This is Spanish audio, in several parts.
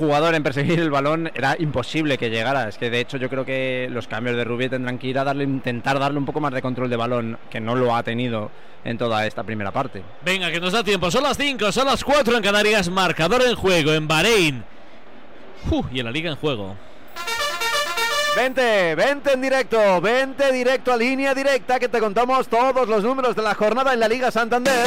jugador en perseguir el balón era imposible que llegara. Es que de hecho yo creo que los cambios de Rubí tendrán que ir a darle, intentar darle un poco más de control de balón, que no lo ha tenido en toda esta primera parte. Venga, que nos da tiempo. Son las 5, son las 4 en Canarias. Marcador en juego en Bahrein. y en la liga en juego. Vente, vente en directo, vente directo a línea directa que te contamos todos los números de la jornada en la Liga Santander.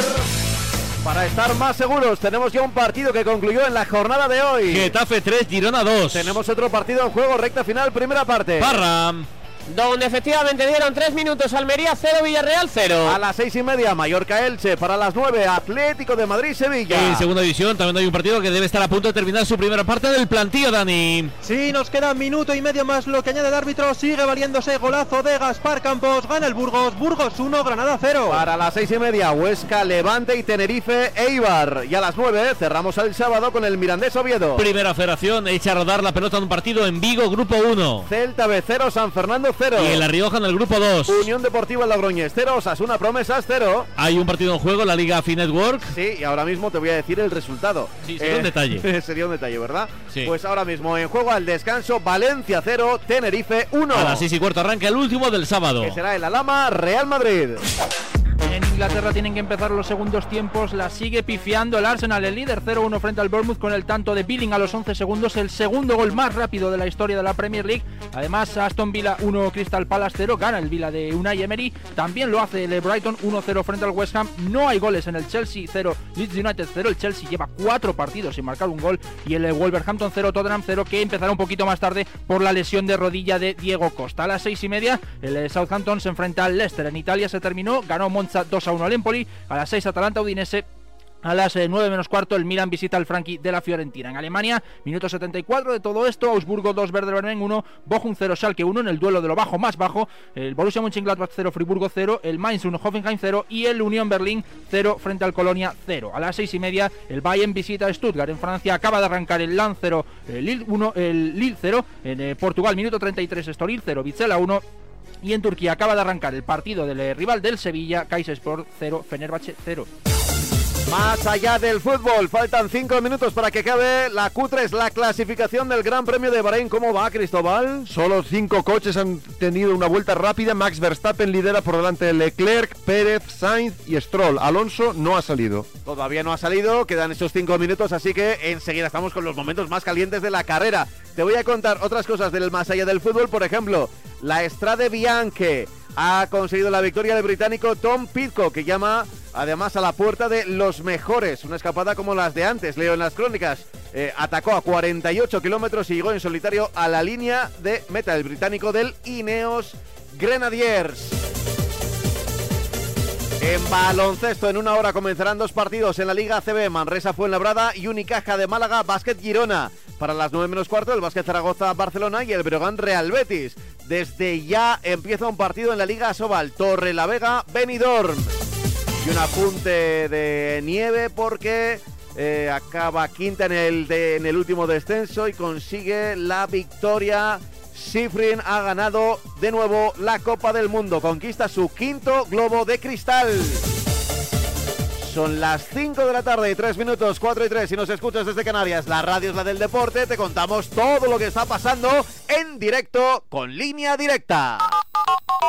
Para estar más seguros, tenemos ya un partido que concluyó en la jornada de hoy. Getafe 3, Girona 2. Tenemos otro partido en juego, recta final, primera parte. Parra donde efectivamente dieron tres minutos Almería 0, Villarreal 0. A las seis y media Mallorca Elche, para las 9 Atlético de Madrid Sevilla. En segunda división también hay un partido que debe estar a punto de terminar su primera parte del plantillo, Dani. Sí, nos queda minuto y medio más lo que añade el árbitro, sigue valiéndose golazo de Gaspar Campos, gana el Burgos, Burgos 1, Granada 0. Para las seis y media Huesca, Levante y Tenerife Eibar. Y a las 9 cerramos el sábado con el Mirandés Oviedo. Primera federación, echa a rodar la pelota en un partido en Vigo, grupo 1. Celta B 0, San Fernando 0. Y en La Rioja en el grupo 2. Unión Deportiva Logroñez 0, una Promesas 0. Hay un partido en juego, la Liga Fi Network. Sí, y ahora mismo te voy a decir el resultado. Sí, sería un eh, detalle. sería un detalle, ¿verdad? Sí. Pues ahora mismo en juego al descanso, Valencia 0, Tenerife 1. A las 6 y cuarto arranca el último del sábado. Que será el Alama Real Madrid. En Inglaterra tienen que empezar los segundos tiempos. La sigue pifiando el Arsenal, el líder 0-1 frente al Bournemouth con el tanto de Billing a los 11 segundos. El segundo gol más rápido de la historia de la Premier League. Además, Aston Villa 1, Crystal Palace 0. Gana el Villa de Unai Emery. También lo hace el Brighton 1-0 frente al West Ham. No hay goles en el Chelsea 0, Leeds United 0. El Chelsea lleva cuatro partidos sin marcar un gol. Y el Wolverhampton 0, Tottenham 0, que empezará un poquito más tarde por la lesión de rodilla de Diego Costa. A las 6 y media, el Southampton se enfrenta al Leicester. En Italia se terminó, ganó Monza 2 a 1 al Empoli, a las 6 Atalanta Udinese a las 9 eh, menos cuarto, el Milan visita al Frankie de la Fiorentina. En Alemania, minuto 74 de todo esto, Augsburgo 2, Werder Bremen 1, Bochum 0, Schalke 1 en el duelo de lo bajo más bajo, el Borussia Mönchengladbach 0, Friburgo 0, el Mainz 1, Hoffenheim 0 y el Unión Berlín 0 frente al Colonia 0. A las 6 y media, el Bayern visita a Stuttgart. En Francia acaba de arrancar el Lan 0, el Lille 1, el Lille 0. En eh, Portugal, minuto 33, Estoril 0, Vizela 1 y en Turquía acaba de arrancar el partido del eh, rival del Sevilla, Sport 0, Fenerbahce 0. Más allá del fútbol, faltan cinco minutos para que acabe la Q3, la clasificación del Gran Premio de Bahrein. ¿Cómo va, Cristóbal? Solo cinco coches han tenido una vuelta rápida. Max Verstappen lidera por delante de Leclerc, Pérez, Sainz y Stroll. Alonso no ha salido. Todavía no ha salido, quedan esos cinco minutos, así que enseguida estamos con los momentos más calientes de la carrera. Te voy a contar otras cosas del más allá del fútbol, por ejemplo, la Estrade Bianche ha conseguido la victoria del británico Tom Pitcock, que llama además a la puerta de los mejores. Una escapada como las de antes, leo en las crónicas. Eh, atacó a 48 kilómetros y llegó en solitario a la línea de meta el británico del Ineos Grenadiers. En baloncesto, en una hora comenzarán dos partidos en la Liga CB, Manresa Fuenlabrada y Unicaja de Málaga, Básquet Girona. Para las 9 menos cuarto, el Básquet Zaragoza Barcelona y el Brogan Real Betis. Desde ya empieza un partido en la Liga Sobal, Torre la Vega, Benidorm. Y un apunte de nieve porque eh, acaba quinta en el, en el último descenso y consigue la victoria. Sifrin ha ganado de nuevo la Copa del Mundo, conquista su quinto globo de cristal. Son las 5 de la tarde y 3 minutos, 4 y 3. Si nos escuchas desde Canarias, la radio es la del deporte. Te contamos todo lo que está pasando en directo con línea directa.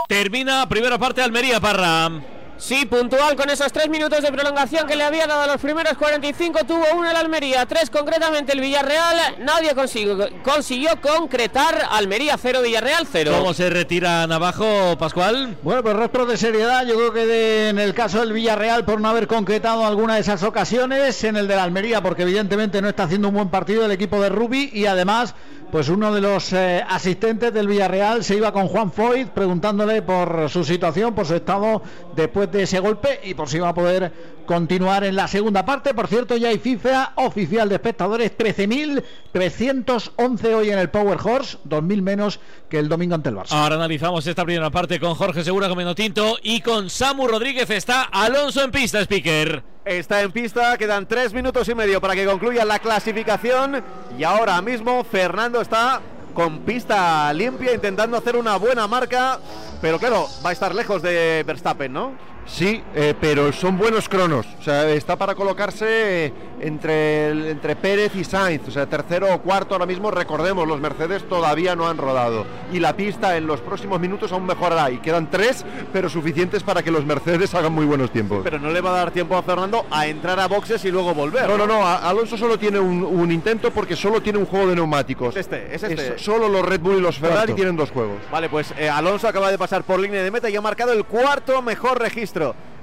Termina primera parte Almería Parra. Sí, puntual con esos tres minutos de prolongación que le había dado a los primeros 45. Tuvo uno el Almería, tres concretamente el Villarreal. Nadie consiguió, consiguió concretar Almería 0, Villarreal 0. ¿Cómo se retiran abajo, Pascual? Bueno, pues rostro de seriedad. Yo creo que en el caso del Villarreal, por no haber concretado alguna de esas ocasiones, en el de la Almería, porque evidentemente no está haciendo un buen partido el equipo de Rubi y además pues uno de los eh, asistentes del Villarreal se iba con Juan Foyt preguntándole por su situación, por su estado después de ese golpe y por si iba a poder continuar en la segunda parte. Por cierto, ya hay FIFA oficial de espectadores, 13.311 hoy en el Power Horse, 2.000 menos que el domingo ante el Barça. Ahora analizamos esta primera parte con Jorge Segura como Tinto y con Samu Rodríguez. Está Alonso en pista, speaker está en pista, quedan tres minutos y medio para que concluya la clasificación y ahora mismo Fernando está con pista limpia intentando hacer una buena marca, pero claro, va a estar lejos de Verstappen, ¿no? Sí, eh, pero son buenos cronos. O sea, está para colocarse eh, entre, entre Pérez y Sainz. O sea, tercero o cuarto ahora mismo. Recordemos, los Mercedes todavía no han rodado. Y la pista en los próximos minutos aún mejorará. Y quedan tres, pero suficientes para que los Mercedes hagan muy buenos tiempos. Pero no le va a dar tiempo a Fernando a entrar a boxes y luego volver. No, no, no. Alonso solo tiene un, un intento porque solo tiene un juego de neumáticos. Este, es este. solo los Red Bull y los Ferrari tienen dos juegos. Vale, pues eh, Alonso acaba de pasar por línea de meta y ha marcado el cuarto mejor registro.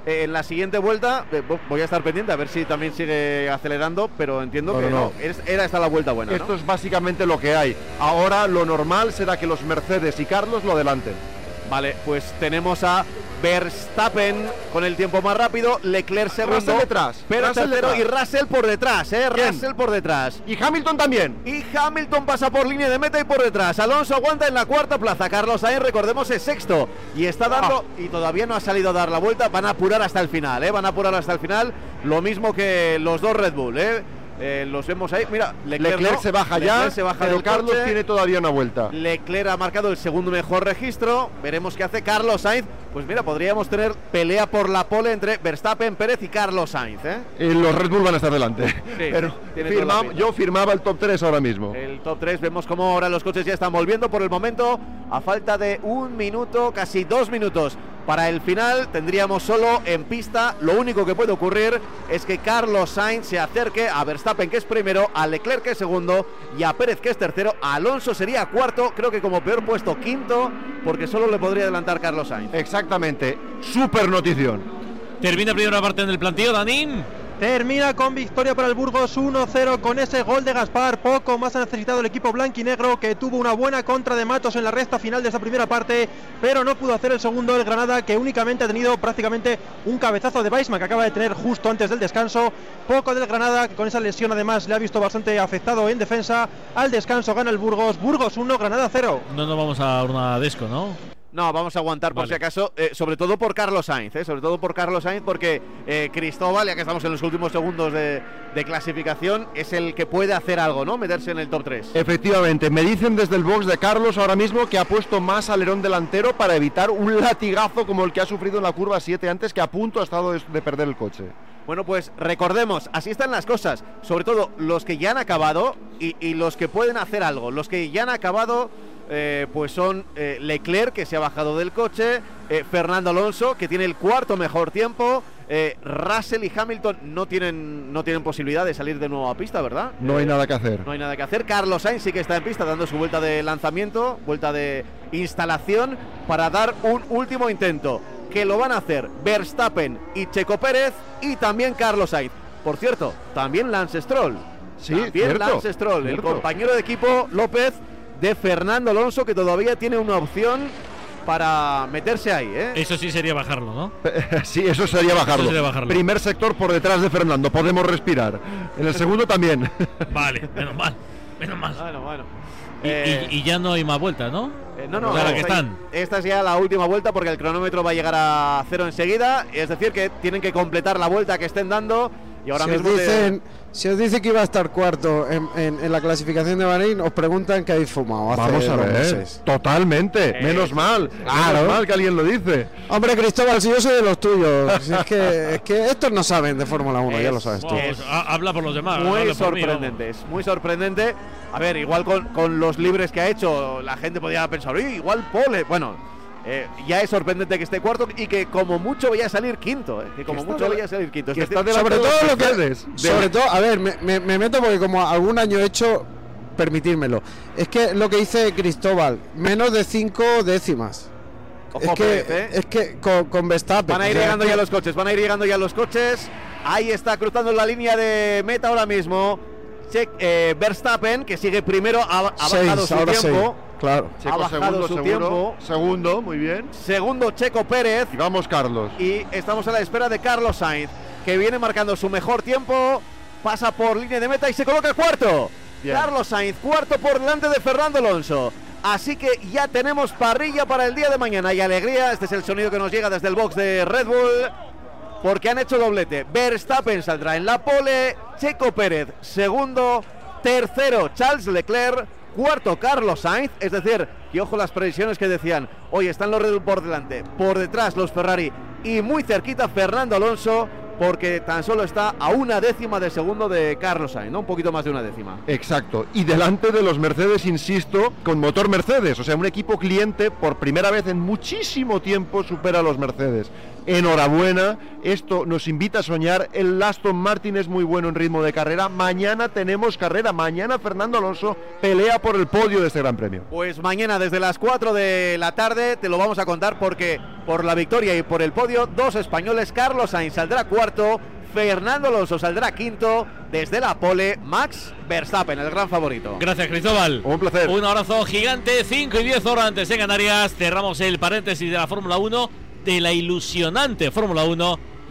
Eh, en la siguiente vuelta eh, vo- voy a estar pendiente a ver si también sigue acelerando, pero entiendo No, que no, Era esta la vuelta buena. ¿no? Esto es básicamente lo que hay. Ahora lo normal será que los Mercedes y Carlos lo adelanten. Vale, pues tenemos a Verstappen con el tiempo más rápido, Leclerc segundo, Russell detrás, Pérez Russell tercero detrás. y Russell por detrás, eh, Bien. Russell por detrás. Y Hamilton también. Y Hamilton pasa por línea de meta y por detrás. Alonso aguanta en la cuarta plaza. Carlos Sainz, recordemos, es sexto. Y está dando, Ah. y todavía no ha salido a dar la vuelta. Van a apurar hasta el final, ¿eh? Van a apurar hasta el final. Lo mismo que los dos Red Bull, ¿eh? Eh, los vemos ahí. Mira, Leclerc, Leclerc, no. se baja Leclerc ya, se baja pero Carlos coche. tiene todavía una vuelta. Leclerc ha marcado el segundo mejor registro. Veremos qué hace Carlos Sainz. Pues mira, podríamos tener pelea por la pole entre Verstappen, Pérez y Carlos Sainz, ¿eh? Eh, los Red Bull van a estar delante. pero firma- yo firmaba el top 3 ahora mismo. El top 3, vemos cómo ahora los coches ya están volviendo por el momento. A falta de un minuto, casi dos minutos para el final, tendríamos solo en pista. Lo único que puede ocurrir es que Carlos Sainz se acerque a Verstappen, que es primero, a Leclerc, que es segundo, y a Pérez, que es tercero. Alonso sería cuarto, creo que como peor puesto quinto, porque solo le podría adelantar Carlos Sainz. Exactamente. Super notición. Termina primera parte en el plantillo, Danín. Termina con victoria para el Burgos 1-0 con ese gol de Gaspar. Poco más ha necesitado el equipo blanquinegro que tuvo una buena contra de Matos en la recta final de esa primera parte, pero no pudo hacer el segundo el Granada que únicamente ha tenido prácticamente un cabezazo de Weissman que acaba de tener justo antes del descanso. Poco del Granada que con esa lesión además le ha visto bastante afectado en defensa. Al descanso gana el Burgos. Burgos 1, Granada 0. No nos vamos a una desco, ¿no? No, vamos a aguantar por Vale. si acaso, eh, sobre todo por Carlos Sainz, eh, sobre todo por Carlos Sainz, porque eh, Cristóbal, ya que estamos en los últimos segundos de, de clasificación, es el que puede hacer algo, ¿no? Meterse en el top 3. Efectivamente, me dicen desde el box de Carlos ahora mismo que ha puesto más alerón delantero para evitar un latigazo como el que ha sufrido en la curva 7 antes, que a punto ha estado de, de perder el coche. Bueno, pues recordemos, así están las cosas. Sobre todo los que ya han acabado y, y los que pueden hacer algo. Los que ya han acabado, eh, pues son eh, Leclerc, que se ha bajado del coche, eh, Fernando Alonso, que tiene el cuarto mejor tiempo. Russell y Hamilton no tienen, no tienen posibilidad de salir de nuevo a pista, ¿verdad? No hay nada que hacer. No hay nada que hacer. Carlos Sainz sí que está en pista dando su vuelta de lanzamiento, vuelta de instalación para dar un último intento. Que lo van a hacer Verstappen y Checo Pérez y también Carlos Sainz. Por cierto, también Lance Stroll. Sí, también cierto, Lance Stroll, el compañero de equipo López de Fernando Alonso, que todavía tiene una opción para meterse ahí. ¿eh? Eso sí sería bajarlo, ¿no? Sí, eso sería bajarlo. Eso sería bajarlo. Primer sector por detrás de Fernando, podemos respirar. En el segundo también. Vale, menos mal. Menos mal. Bueno, bueno. Y, Eh, y- y ya no hay más vueltas, ¿no? Eh, no, no, Ahora esta- que están. Esta es ya la última vuelta porque el cronómetro va a llegar a cero enseguida. Es decir, que tienen que completar la vuelta que estén dando. Y ahora os mismo. te- dicen, si os dice que iba a estar cuarto en, en- en la clasificación de Bahrein, os preguntan que habéis fumado. hace Vamos a ver. meses. Totalmente. Eh, menos mal. claro. Menos mal que alguien lo dice. Hombre, Cristóbal, si yo soy de los tuyos. si es, que, es que estos no saben de Fórmula 1, ya lo sabes tú. Habla por los demás. muy mí, sorprendente, es muy sorprendente. A ver, igual con, con los libres que ha hecho, la gente podría pensar, "Uy, igual pole. Bueno, eh, ya es sorprendente que esté cuarto y que como mucho vaya a salir quinto. eh, que como mucho vaya a salir quinto. Es que delante sobre todo lo que. Mercedes. Sobre todo, a ver, me, me- me meto porque como algún año he hecho, permitírmelo. Es que lo que dice Cristóbal, menos de cinco décimas. Ojo, es que, Pérez, ¿eh? es que con, con Verstappen. Van a ir llegando es ya los coches, van a ir llegando ya los coches. Ahí está cruzando la línea de meta ahora mismo. Che- eh, Verstappen, que sigue primero, ha, ha seis, bajado su tiempo. seis, claro. Ha Checo bajado segundo, su seguro. tiempo. Segundo, muy bien. Segundo, Checo Pérez. Y vamos, Carlos. Y estamos a la espera de Carlos Sainz, que viene marcando su mejor tiempo. Pasa por línea de meta y se coloca cuarto. Bien. Carlos Sainz, cuarto por delante de Fernando Alonso. Así que ya tenemos parrilla para el día de mañana y alegría. Este es el sonido que nos llega desde el box de Red Bull. Porque han hecho doblete. Verstappen saldrá en la pole. Checo Pérez, segundo. Tercero, Charles Leclerc. Cuarto, Carlos Sainz. Es decir, y ojo las previsiones que decían. Hoy están los Red Bull por delante. Por detrás, los Ferrari. y muy cerquita Fernando Alonso porque tan solo está a una décima de segundo de Carlos Sainz, ¿no? Un poquito más de una décima. Exacto. Y delante de los Mercedes, insisto, con motor Mercedes. O sea, un equipo cliente por primera vez en muchísimo tiempo supera a los Mercedes. Enhorabuena, esto nos invita a soñar. El Aston Martin es muy bueno en ritmo de carrera. Mañana tenemos carrera. Mañana Fernando Alonso pelea por el podio de este Gran Premio. Pues mañana desde las 4 de la tarde te lo vamos a contar porque por la victoria y por el podio, dos españoles, Carlos Sainz saldrá cuarto, Fernando Alonso saldrá quinto, desde la pole, Max Verstappen, el gran favorito. Gracias, Cristóbal. Un placer. Un abrazo gigante, 5 y 10 horas antes en Canarias. Cerramos el paréntesis de la Fórmula 1, de la ilusionante Fórmula 1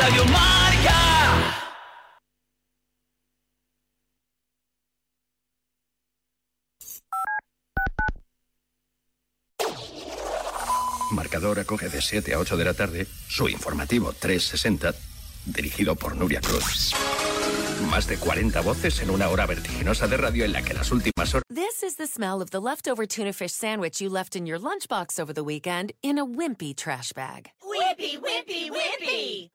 Radio Marca. Marcador acoge de 7 a 8 de la tarde su informativo 360, dirigido por Nuria Cruz. Más de 40 voces en una hora vertiginosa de radio en la que las últimas horas This is the smell of the leftover tuna fish sandwich you left in your lunchbox over the weekend in a wimpy trash bag. Whippy, whippy, whippy.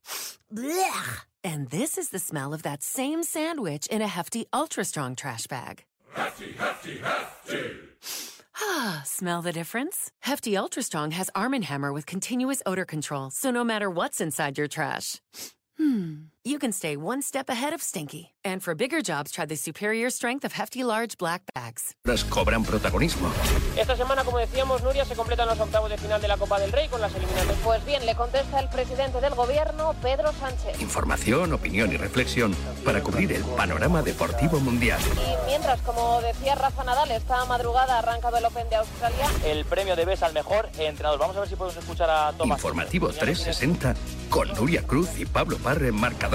Blech. And this is the smell of that same sandwich in a hefty, ultra strong trash bag. Hefty, hefty, hefty. Ah, smell the difference? Hefty Ultra Strong has Arm & Hammer with continuous odor control, so no matter what's inside your trash, hmm, you can stay one step ahead of stinky. And for bigger jobs, try the superior strength of Hefty Large Black Bags. cobran protagonismo. Esta semana, como decíamos, Nuria, se completan los octavos de final de la Copa del Rey con las eliminatorias. Pues bien, le contesta el presidente del gobierno, Pedro Sánchez. Información, opinión y reflexión para cubrir el panorama deportivo mundial. Y mientras, como decía Rafa Nadal, esta madrugada ha arrancado el Open de Australia. El premio de BES al mejor entrenador. Vamos a ver si podemos escuchar a Tomás. Informativo 360 con Nuria Cruz y Pablo Parre en marcador.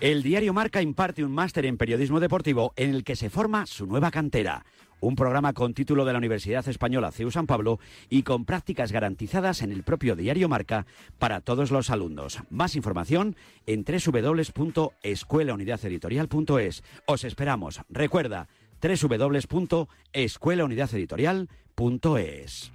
El diario Marca imparte un máster en periodismo deportivo en el que se forma su nueva cantera. Un programa con título de la Universidad Española CEU San Pablo y con prácticas garantizadas en el propio diario Marca para todos los alumnos. Más información en www.escuelaunidadeditorial.es. Os esperamos. Recuerda, www.escuelaunidadeditorial.es.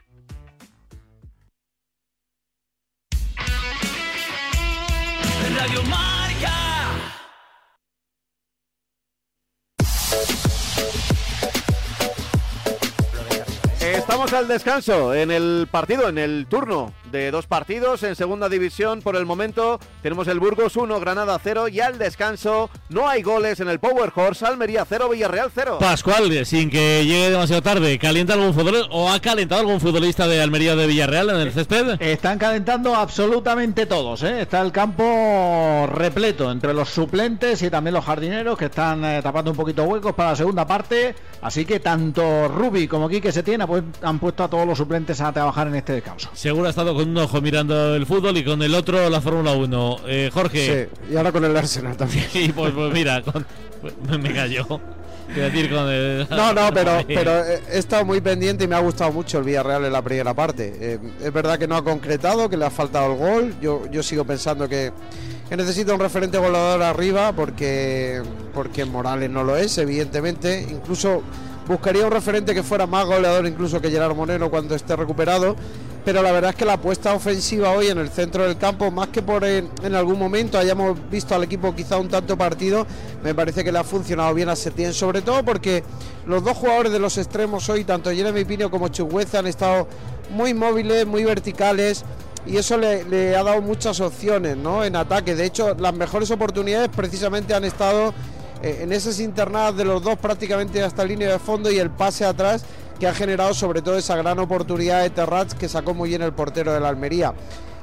Estamos al descanso en el partido, en el turno de dos partidos en segunda división. Por el momento tenemos el Burgos 1, Granada 0 y al descanso no hay goles en el Power Horse, Almería 0, Villarreal 0. Pascual, sin que llegue demasiado tarde, ¿calienta algún futbolista o ha calentado algún futbolista de Almería de Villarreal en el césped? Están calentando absolutamente todos. ¿eh? Está el campo repleto entre los suplentes y también los jardineros que están eh, tapando un poquito huecos para la segunda parte. Así que tanto Rubi como Quique Setién pues, han puesto a todos los suplentes a trabajar en este descanso. Seguro ha estado con un ojo mirando el fútbol y con el otro la Fórmula 1. Eh, Jorge. Sí, y ahora con el Arsenal también. Y pues, pues mira, con- me cayó. Quiero decir, con el- No, no, pero, pero he he estado muy pendiente y me ha gustado mucho el Villarreal en la primera parte. Eh, es verdad que no ha concretado, que le ha faltado el gol. Yo, yo sigo pensando que, que necesita un referente goleador arriba porque, porque Morales no lo es, evidentemente. Incluso buscaría un referente que fuera más goleador incluso que Gerard Moreno cuando esté recuperado. Pero la verdad es que la apuesta ofensiva hoy en el centro del campo, más que por en, en algún momento hayamos visto al equipo quizá un tanto partido, me parece que le ha funcionado bien a Setién, sobre todo porque los dos jugadores de los extremos hoy, tanto Jeremy Pino como Chugueza, han estado muy móviles, muy verticales. y eso le, le ha dado muchas opciones ¿no? en ataque. De hecho, las mejores oportunidades precisamente han estado eh, en esas internadas de los dos prácticamente hasta línea de fondo y el pase atrás que ha generado sobre todo esa gran oportunidad de Terrats que sacó muy bien el portero de la Almería.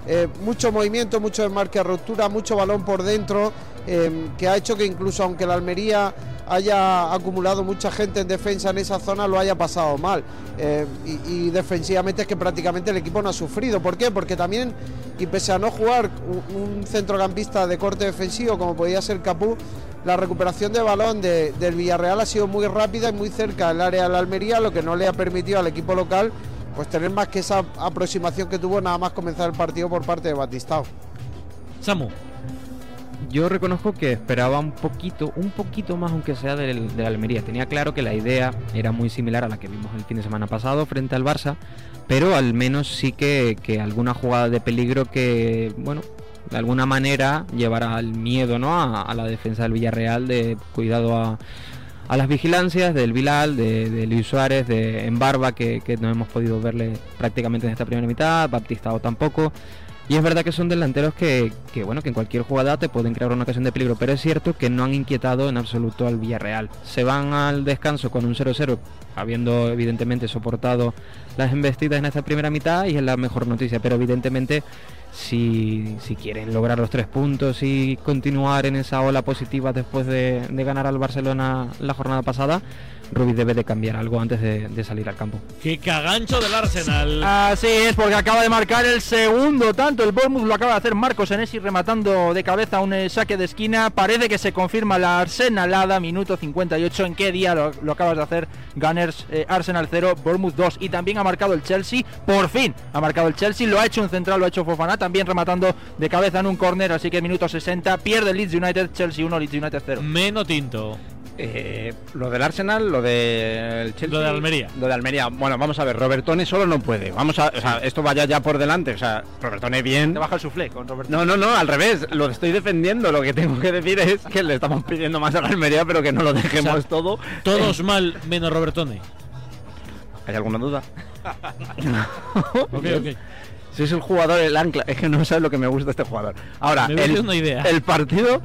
Eh, mucho movimiento, mucho desmarque a ruptura, mucho balón por dentro, eh, que ha hecho que incluso aunque la Almería haya acumulado mucha gente en defensa en esa zona, lo haya pasado mal. Eh, y, defensivamente es que prácticamente el equipo no ha sufrido. ¿Por qué? Porque también, y pese a no jugar un, un centrocampista de corte defensivo como podía ser Capú, la recuperación de balón de- del Villarreal ha sido muy rápida y muy cerca del área de la Almería, lo que no le ha permitido al equipo local pues tener más que esa aproximación que tuvo nada más comenzar el partido por parte de Batistao. Samu. Yo reconozco que esperaba un poquito, un poquito más aunque sea del, de Almería. Tenía claro que la idea era muy similar a la que vimos el fin de semana pasado frente al Barça, pero al menos sí que, que alguna jugada de peligro que, bueno, de alguna manera llevará al miedo ¿no? a, la defensa del Villarreal de cuidado a, a las vigilancias del Bilal, de, de Luis Suárez, de Embarba, que, que no hemos podido verle prácticamente en esta primera mitad, Baptistao tampoco. Y es verdad que son delanteros que, bueno, que en cualquier jugada te pueden crear una ocasión de peligro, pero es cierto que no han inquietado en absoluto al Villarreal. Se van al descanso con un 0-0, habiendo evidentemente soportado las embestidas en esta primera mitad y es la mejor noticia, pero evidentemente si, si quieren lograr los tres puntos y continuar en esa ola positiva después de, de ganar al Barcelona la jornada pasada, Rubí debe de cambiar algo antes de, de salir al campo. Qué cagancho del Arsenal. Así es, porque acaba de marcar el segundo tanto. El Bournemouth lo acaba de hacer Marcos Enesi rematando de cabeza un eh, saque de esquina. Parece que se confirma la arsenalada, minuto 58. ¿En qué día lo, lo acabas de hacer? Gunners eh, Arsenal 0, Bournemouth 2. Y también ha marcado el Chelsea, por fin ha marcado el Chelsea. Lo ha hecho un central, lo ha hecho Fofana, también rematando de cabeza en un córner. Así que minuto 60, pierde Leeds United, Chelsea 1, Leeds United 0. Meno tinto. Eh, lo del Arsenal, lo del Chelsea. Lo de Almería. Lo de Almería. Bueno, vamos a ver, Robertone solo no puede. Vamos a, o sea, esto vaya ya por delante. O sea, Robertone bien. Te baja el suflé con. No, no, no, al revés. Lo estoy defendiendo. Lo que tengo que decir es que le estamos pidiendo más a la Almería, pero que no lo dejemos O sea, todo. Todos mal, menos Robertone. ¿Hay alguna duda? Ok, ok. Si es el jugador, el ancla. Es que no sabes lo que me gusta este jugador. Ahora, Me el, hacer una idea. el partido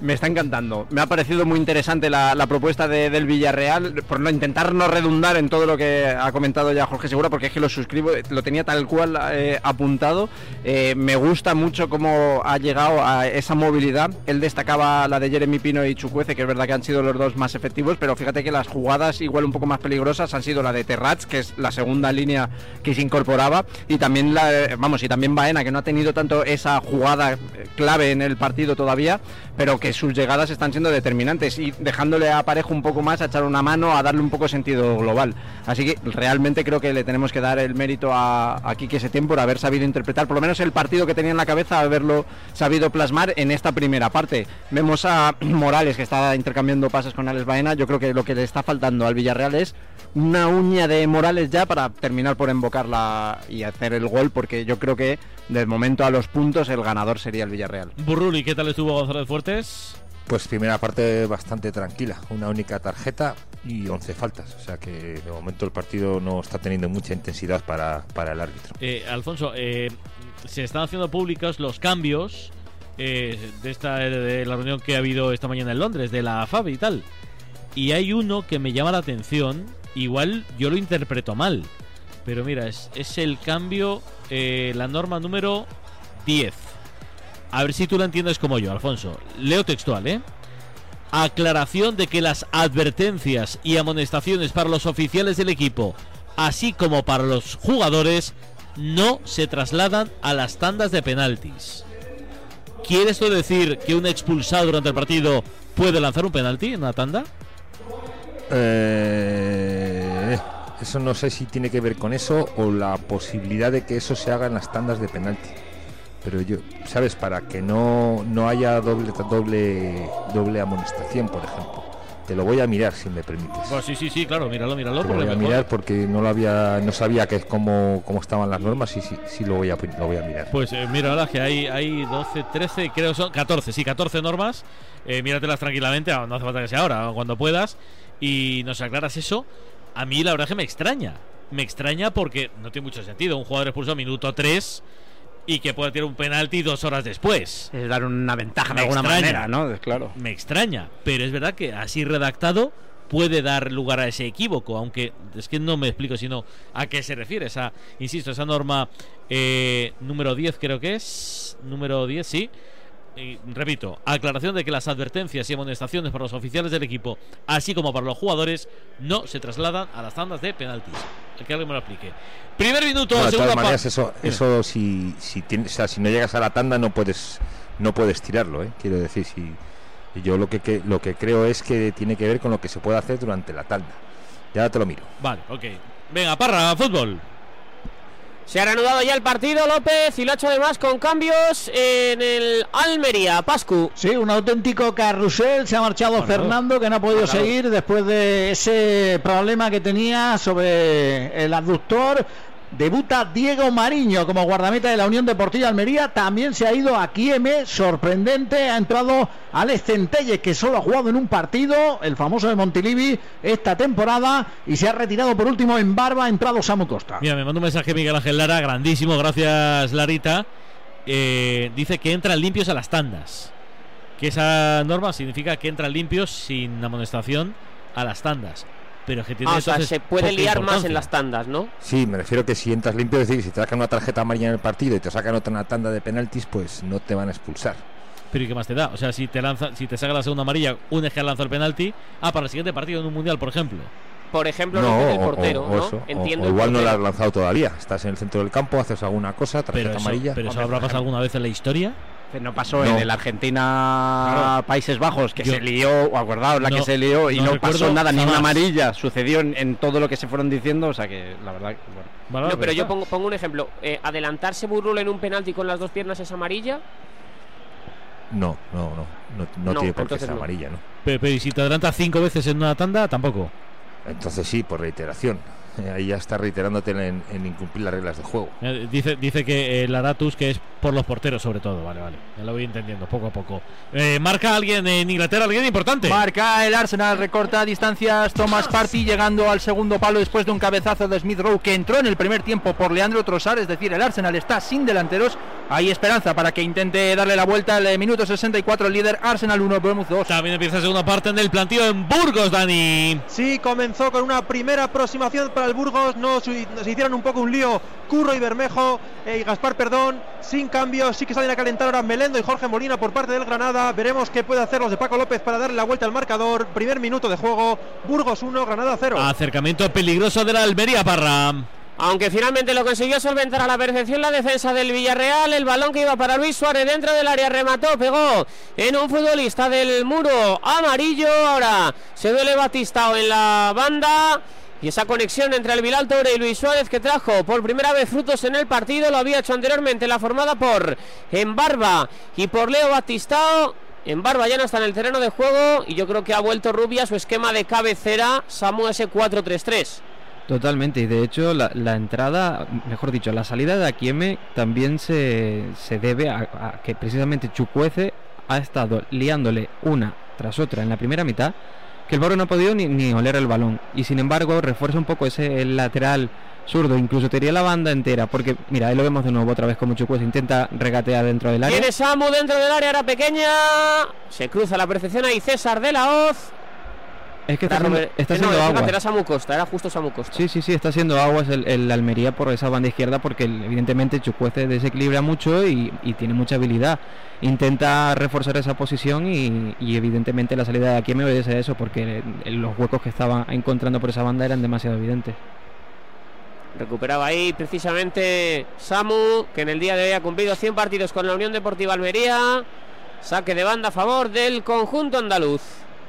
me está encantando. Me ha parecido muy interesante la, propuesta de- del Villarreal, por no intentar no redundar en todo lo que ha comentado ya Jorge Segura, porque es que lo suscribo, lo tenía tal cual eh, apuntado. Eh, me gusta mucho cómo ha llegado a esa movilidad. Él destacaba la de Jeremy Pino y Chucuece, que es verdad que han sido los dos más efectivos, pero fíjate que las jugadas igual un poco más peligrosas han sido la de Terrats, que es la segunda línea que se incorporaba, y también la, vamos, y también Baena, que no ha tenido tanto esa jugada eh, clave en el partido todavía, pero que sus llegadas están siendo determinantes y dejándole a Parejo un poco más a echar una mano, a darle un poco sentido global. Así que realmente creo que le tenemos que dar el mérito a, a Quique Setién por haber sabido interpretar por lo menos el partido que tenía en la cabeza, haberlo sabido plasmar en esta primera parte. Vemos a Morales que está intercambiando pases con Alex Baena. Yo creo que lo que le está faltando al Villarreal es una uña de Morales ya para terminar por invocarla y hacer el gol, porque yo creo que de momento a los puntos el ganador sería el Villarreal. Burruli, ¿qué tal estuvo González Fuertes? Pues primera parte bastante tranquila, una única tarjeta y 11 faltas, o sea que de momento el partido no está teniendo mucha intensidad para, para el árbitro. Eh, Alfonso, eh, se están haciendo públicos los cambios eh, de esta de la reunión que ha habido esta mañana en Londres, de la FAB y tal. Y hay uno que me llama la atención, igual yo lo interpreto mal, pero mira, es, es el cambio, eh, la norma número 10. A ver si tú lo entiendes como yo, Alfonso. Leo textual, ¿eh? Aclaración de que las advertencias y amonestaciones para los oficiales del equipo, así como para los jugadores, no se trasladan a las tandas de penaltis. ¿Quiere esto decir que un expulsado durante el partido puede lanzar un penalti en una tanda? Eh, eso no sé si tiene que ver con eso o la posibilidad de que eso se haga en las tandas de penalti. Pero yo, ¿sabes? Para que no, no haya doble, doble, doble amonestación, por ejemplo. Te lo voy a mirar si me permites. Pues sí, sí, sí, claro, míralo, míralo. Te lo voy a mirar porque no lo había, no sabía que cómo, cómo estaban las normas y sí, sí lo voy a, lo voy a mirar. Pues eh, mira, ahora que hay, hay 12, 13, creo que son 14, sí, 14 normas. Eh, míratelas tranquilamente, ah, no hace falta que sea ahora, cuando puedas. Y nos aclaras eso. A mí la verdad es que me extraña. Me extraña porque no tiene mucho sentido. Un jugador expulsado minuto 3 y que pueda tirar un penalti dos horas después. Es dar una ventaja de Me alguna extraña. manera, ¿no? Claro. Me extraña, pero es verdad que así redactado puede dar lugar a ese equívoco, aunque es que no me explico sino a qué se refiere esa, insisto, esa norma eh, número 10 creo que es, número 10, sí. Y, repito, aclaración de que las advertencias y amonestaciones para los oficiales del equipo, así como para los jugadores, no se trasladan a las tandas de penaltis. Que alguien me lo explique. Primer minuto, de segunda parte. eso, eso si, si, tienes, o sea, si no llegas a la tanda no puedes no puedes tirarlo, ¿eh? quiero decir, si yo lo que, que- lo que creo es que tiene que ver con lo que se puede hacer durante la tanda. Ya te lo miro. Vale, ok. Venga, parra, fútbol. Se ha reanudado ya el partido López y lo ha hecho además con cambios en el Almería. Pascu. Sí, un auténtico carrusel. Se ha marchado Fernando, que no ha podido Bueno. seguir después de ese problema que tenía sobre el abductor. Debuta Diego Mariño como guardameta de la Unión Deportiva Almería. También se ha ido a Kieme, sorprendente. Ha entrado Alex Centelles, que solo ha jugado en un partido, el famoso de Montilivi, esta temporada. Y se ha retirado por último en barba. Ha entrado Samu Costa. Mira, me manda un mensaje Miguel Ángel Lara, grandísimo, gracias Larita. Eh, dice que entran limpios a las tandas. Que esa norma significa que entran limpios sin amonestación a las tandas. Pero es que tiene Ah, o sea, se puede liar más en las tandas, ¿no? Sí, me refiero que si entras limpio, es decir, si te sacan una tarjeta amarilla en el partido y te sacan otra en la tanda de penaltis, pues no te van a expulsar. Pero ¿y qué más te da? O sea, si te lanza, si te saca la segunda amarilla, un es que ha lanzado el penalti, ah, para el siguiente partido en un mundial, por ejemplo. Por ejemplo, No, el o- portero, o ¿no? eso, o- Entiendo o igual no la has lanzado todavía. Estás en el centro del campo, haces alguna cosa, tarjeta Pero eso, amarilla. pero eso habrá pasado alguna vez en la historia. No pasó No. en el Argentina Países Bajos que Yo- se lió, o acordaos la No, que se lió y no pasó nada, ni una amarilla. Sucedió en, en todo lo que se fueron diciendo, o sea que la verdad, bueno. No, pero yo pongo, pongo un ejemplo. Eh, adelantarse Burrul en un penalti con las dos piernas es amarilla. No, no, no. No, no No, tiene por qué ser no. amarilla, ¿no? Pero, pero ¿y si te adelantas cinco veces en una tanda, tampoco. Entonces sí, por reiteración. Eh, Ahí ya está reiterándote en, en incumplir las reglas de juego. Eh, dice, dice que el Aratus que es por los porteros sobre todo. Vale, vale. Ya lo voy entendiendo poco a poco. Eh, ¿Marca alguien en Inglaterra? ¿Alguien importante? Marca el Arsenal, recorta distancias Thomas Party llegando al segundo palo después de un cabezazo de Smith Rowe que entró en el primer tiempo por Leandro Trossard, es decir, el Arsenal está sin delanteros. Hay esperanza para que intente darle la vuelta al eh, minuto 64 el líder Arsenal 1 Bournemouth 2. También empieza la segunda parte en el plantío en Burgos, Dani. Sí, comenzó con una primera aproximación para el Burgos. No se se hicieron un poco un lío Curro y Bermejo eh, y Gaspar, perdón. Sin cambio, sí que salen a calentar ahora Melendo y Jorge Molina por parte del Granada. Veremos qué puede hacer los de Paco López para darle la vuelta al marcador. Primer minuto de juego. Burgos 1, Granada 0. Acercamiento peligroso de la Almería, Parra. Aunque finalmente lo consiguió solventar a la perfección la defensa del Villarreal, el balón que iba para Luis Suárez dentro del área remató, pegó en un futbolista del muro amarillo. Ahora se duele Batistao en la banda. Y esa conexión entre el Bilal Toure y Luis Suárez que trajo por primera vez frutos en el partido, lo había hecho anteriormente la formada por Embarba y por Leo Batistao. Embarba ya no está en el terreno de juego y yo creo que ha vuelto Rubia su esquema de cabecera Samu S4-3-3. Totalmente, y de hecho la, la entrada, mejor dicho, la salida de Akieme también se, se debe a, a que precisamente Chucuece ha estado liándole una tras otra en la primera mitad, que el Boro no ha podido ni, ni oler el balón, y sin embargo refuerza un poco ese el lateral zurdo, incluso te la banda entera, porque mira, ahí lo vemos de nuevo otra vez como Chucuece intenta regatear dentro del área. Tiene Samu dentro del área, era pequeña. Se cruza la perfección ahí César de la Hoz. Es que está haciendo, está eh, no, agua. era Samu Costa, era justo Samu Costa. Sí, sí, sí, está haciendo aguas el, el Almería por esa banda izquierda porque el- evidentemente Chucuece desequilibra mucho y, y tiene mucha habilidad. Intenta reforzar esa posición y, y evidentemente la salida de aquí me obedece a eso porque los huecos que estaba encontrando por esa banda eran demasiado evidentes. Recuperaba ahí precisamente Samu, que en el día de hoy ha cumplido 100 partidos con la Unión Deportiva Almería. Saque de banda a favor del conjunto andaluz.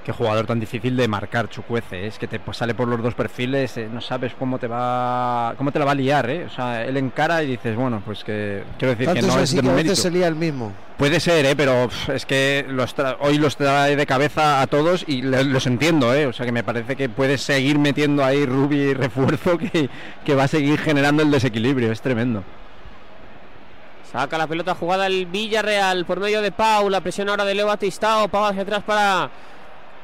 Qué jugador tan difícil de marcar, Chucuece. Es que te pues, sale por los dos perfiles, eh, no sabes cómo te va cómo te la va a liar, ¿eh? O sea, él encara y dices, bueno, pues que quiero decir Tanto que no es de que mérito. se lía el mismo. Puede ser, ¿eh? Pero es que los tra- hoy los trae de cabeza a todos y los entiendo, ¿eh? O sea, que me parece que puede seguir metiendo ahí Rubi refuerzo que, que va a seguir generando el desequilibrio. Es tremendo. Saca la pelota jugada el Villarreal por medio de Pau. La presión ahora de Leo Batistao. Pau hacia atrás para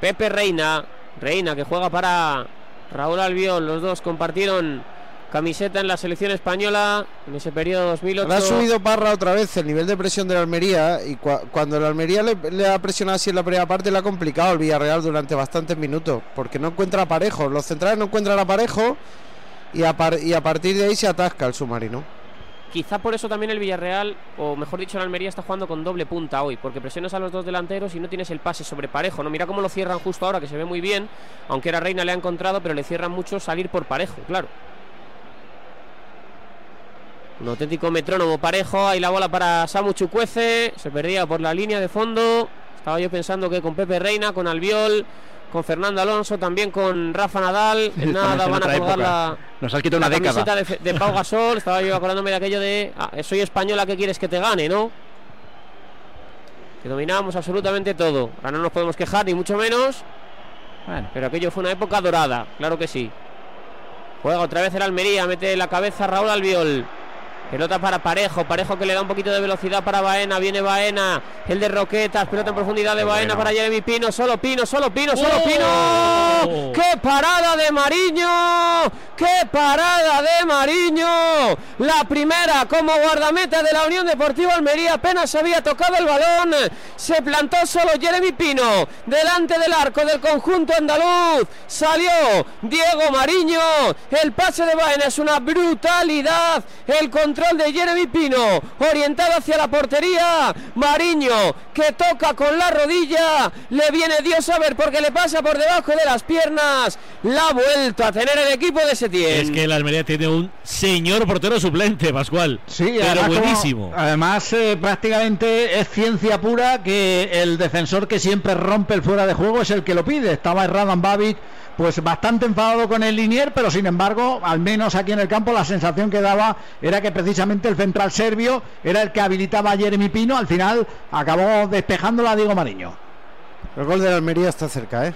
Pepe Reina. Reina que juega para Raúl Albiol. Los dos compartieron camiseta en la selección española en ese periodo 2008. Ahora ha subido Parra otra vez el nivel de presión de la Almería y cua- cuando la Almería le, ha presionado así en la primera parte le ha complicado el Villarreal durante bastantes minutos porque no encuentra parejo, los centrales no encuentran a parejo y a, y a partir de ahí se atasca el submarino. Quizá por eso también el Villarreal, o mejor dicho, el Almería está jugando con doble punta hoy, porque presionas a los dos delanteros y no tienes el pase sobre parejo. ¿no? Mira cómo lo cierran justo ahora, que se ve muy bien, aunque era Reina le ha encontrado, pero le cierran mucho salir por parejo, claro. Un auténtico metrónomo parejo, ahí la bola para Samu Chucuece, se perdía por la línea de fondo. Estaba yo pensando que con Pepe Reina, con Albiol, con Fernando Alonso, también con Rafa Nadal, nada van a colgar la, Nos has quitado una década. de, de Pau Gasol. Estaba yo acordándome de aquello de ah, soy española, ¿qué quieres que te gane, no? Que dominábamos absolutamente todo. Ahora no nos podemos quejar, ni mucho menos. Pero aquello fue una época dorada, claro que sí. Juega otra vez el Almería, mete la cabeza Raúl Albiol. Pelota para Parejo, Parejo que le da un poquito de velocidad para Baena, viene Baena, el de Roquetas, pelota en profundidad de Baena para Jeremy Pino, solo Pino, solo Pino, solo ¡Oh! Pino. ¡Qué parada de Mariño! ¡Qué parada de Mariño! La primera como guardameta de la Unión Deportiva Almería, apenas había tocado el balón, se plantó solo Jeremy Pino, delante del arco del conjunto andaluz, salió Diego Mariño, el pase de Baena es una brutalidad, el control de Jeremy Pino, orientado hacia la portería, Mariño, que toca con la rodilla, le viene Dios a ver porque le pasa por debajo de las piernas, la ha vuelto a tener el equipo de Setién. Es que el Almería tiene un señor portero suplente, Pascual. Sí, pero además, como- buenísimo. además, eh, prácticamente es ciencia pura que el defensor que siempre rompe el fuera de juego es el que lo pide. Estaba Radan Babic, pues bastante enfadado con el Linier, pero sin embargo, al menos aquí en el campo, la sensación que daba era que precisamente el central serbio era el que habilitaba a Jeremy Pino. Al final acabó despejándola a Diego Mariño. El gol de la Almería está cerca, ¿eh?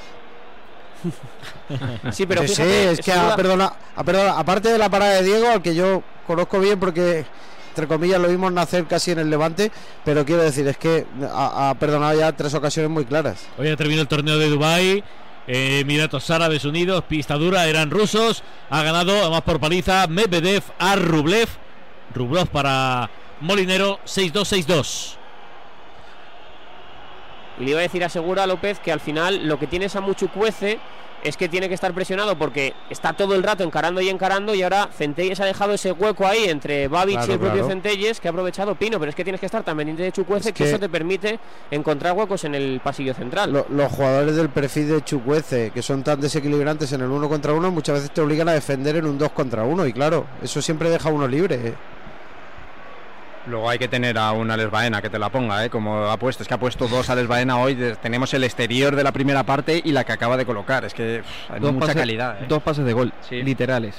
Sí, pero Sí, sí, fíjate, es que sin ah, duda- perdona, ah, perdona, aparte de la parada de Diego, al que yo conozco bien porque entre comillas lo vimos nacer casi en el Levante, pero quiero decir, es que ha, ha perdonado ya tres ocasiones muy claras. Hoy ha terminado el torneo de Dubai. Eh, Emiratos Árabes Unidos, pista dura, eran rusos. Ha ganado, además por paliza, Medvedev a Rublev. Rublev para Molinero, 6-2-6-2. Y le iba a decir a Segura López que al final lo que tiene Samuchu Cuece es que tiene que estar presionado porque está todo el rato encarando y encarando y ahora Centelles ha dejado ese hueco ahí entre Babic Claro, y el propio claro. Centelles que ha aprovechado Pino, pero es que tienes que estar tan pendiente de Chucuece Es que, que- eso te permite encontrar huecos en el pasillo central. Lo- los jugadores del perfil de Chucuece, que son tan desequilibrantes en el uno contra uno, muchas veces te obligan a defender en un dos contra uno, y claro, eso siempre deja a uno libre. Luego hay que tener a un Alex Baena que te la ponga, ¿eh? como ha puesto. Es que ha puesto dos Alex Baena hoy. tenemos el exterior de la primera parte y la que acaba de colocar. Es que pff, hay Dos mucha pases- calidad. ¿eh? Dos pases de gol, literales.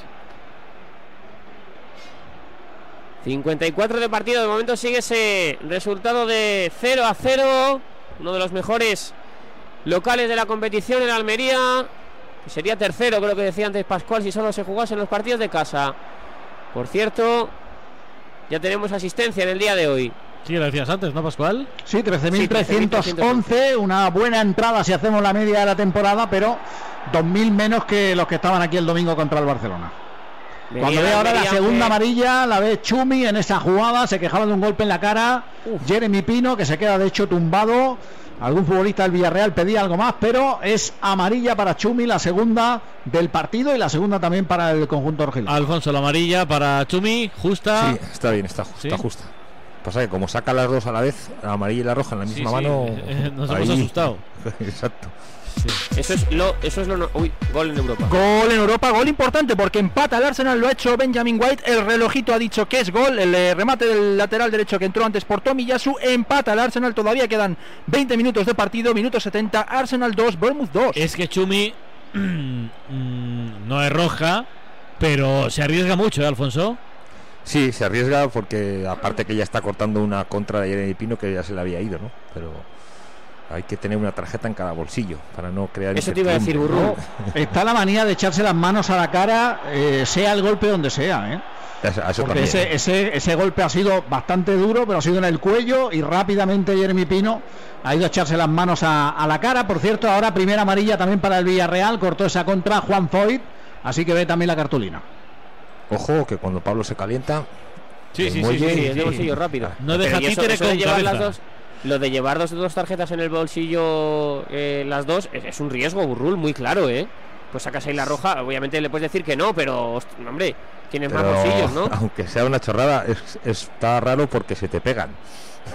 54 de partido, de momento sigue ese resultado de 0 a 0, uno de los mejores locales de la competición en Almería, que sería tercero, creo que decía antes Pascual, si solo se jugase en los partidos de casa. Por cierto, ya tenemos asistencia en el día de hoy. Sí, lo decías antes, ¿no, Pascual? Sí, 13.311, una buena entrada si hacemos la media de la temporada, pero 2.000 menos que los que estaban aquí el domingo contra el Barcelona. Cuando ve ahora la segunda que- amarilla, la ve Chumi en esa jugada, se quejaba de un golpe en la cara. Jeremy Pino, que se queda de hecho tumbado. Algún futbolista del Villarreal pedía algo más, pero es amarilla para Chumi, la segunda del partido y la segunda también para el conjunto argelino. Alfonso, la amarilla para Chumi, justa. Sí, está bien, está, ju- ¿Sí? está justa. Pasa que como saca las dos a la vez, la amarilla y la roja en la misma sí, mano. nos hemos asustado. Exacto. Eso es lo, eso es lo no- uy, gol en Europa. Gol en Europa, gol importante porque empata el Arsenal, lo ha hecho Benjamin White, el relojito ha dicho que es gol, el eh, remate del lateral derecho que entró antes por Tomiyasu, empata el Arsenal, todavía quedan 20 minutos de partido, minuto 70, Arsenal 2, Bournemouth 2. Es que Chumi mm, no es roja, pero se arriesga mucho, ¿eh, Alfonso? Sí, se arriesga porque aparte que ya está cortando una contra de Jeremy Pino que ya se le había ido, ¿no? Pero hay que tener una tarjeta en cada bolsillo para no crear Eso te iba a decir. ¿no? Está la manía de echarse las manos a la cara, eh, sea el golpe donde sea, ¿eh? Eso, eso Porque también. ese, ese, ese golpe ha sido bastante duro, pero ha sido en el cuello y rápidamente Jeremy Pino ha ido a echarse las manos a, a la cara. Por cierto, ahora primera amarilla también para el Villarreal, cortó esa contra Juan Foyt, así que ve también la cartulina. ojo que cuando Pablo se calienta. Sí, sí, sí, Sí, es de bolsillo rápido. No deja títere con llevar cabeza. las dos, Lo de llevar dos, dos tarjetas en el bolsillo, eh, las dos, es, es un riesgo, Burrul, muy claro, ¿eh? Pues sacas ahí la roja, obviamente le puedes decir que no, pero, hombre, tienes más pero, bolsillos, ¿no? Aunque sea una chorrada, es- está raro porque se te pegan.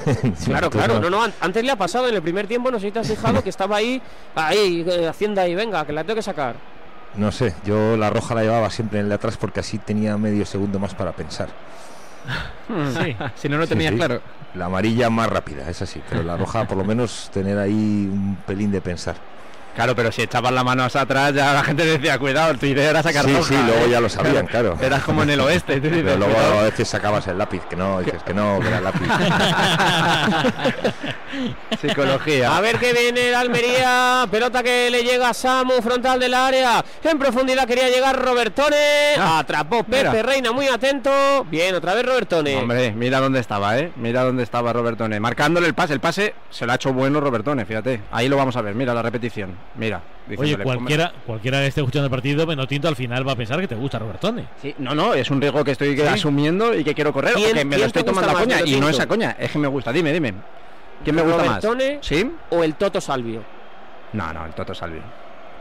Claro, claro, no, no, an- antes le ha pasado en el primer tiempo, no sé si te has fijado que estaba ahí, ahí, eh, haciendo ahí, venga, que la tengo que sacar. No sé, yo la roja la llevaba siempre en el de atrás porque así tenía medio segundo más para pensar. Sí, si no lo Sí, tenías sí. claro. La amarilla más rápida, es así, pero la roja por lo menos tener ahí un pelín de pensar. Claro, pero si echabas la mano hacia atrás, ya la gente decía, cuidado, tu idea era sacar Sí, roja, sí, luego ¿eh?". ya lo sabían, claro. Eras como en el oeste. tú dices, Pero luego "Cuidado". a veces sacabas el lápiz, que no, dices que no, que era el lápiz. Psicología. A ver qué viene el Almería. Pelota que le llega a Samu, frontal del área. En profundidad quería llegar Robertone. Atrapó Pepe mira. Reina, muy atento. Bien, otra vez Robertone. Hombre, mira dónde estaba, ¿eh? Mira dónde estaba Robertone. Marcándole el pase. El pase se lo ha hecho bueno Robertone, fíjate. Ahí lo vamos a ver. Mira la repetición. Mira. Oye, diciéndole, cualquiera, cualquiera que esté escuchando el partido, Menotinto al final va a pensar que te gusta Robertone. Sí, no, no, es un riesgo que estoy Sí. asumiendo y que quiero correr. ¿Quién- o que me lo estoy tomando a más, coña. Y no es a coña, es que me gusta. Dime, dime. ¿Quién me gusta más? Robertone ¿Sí? o el Toto Salvio. No, no, el Toto Salvi.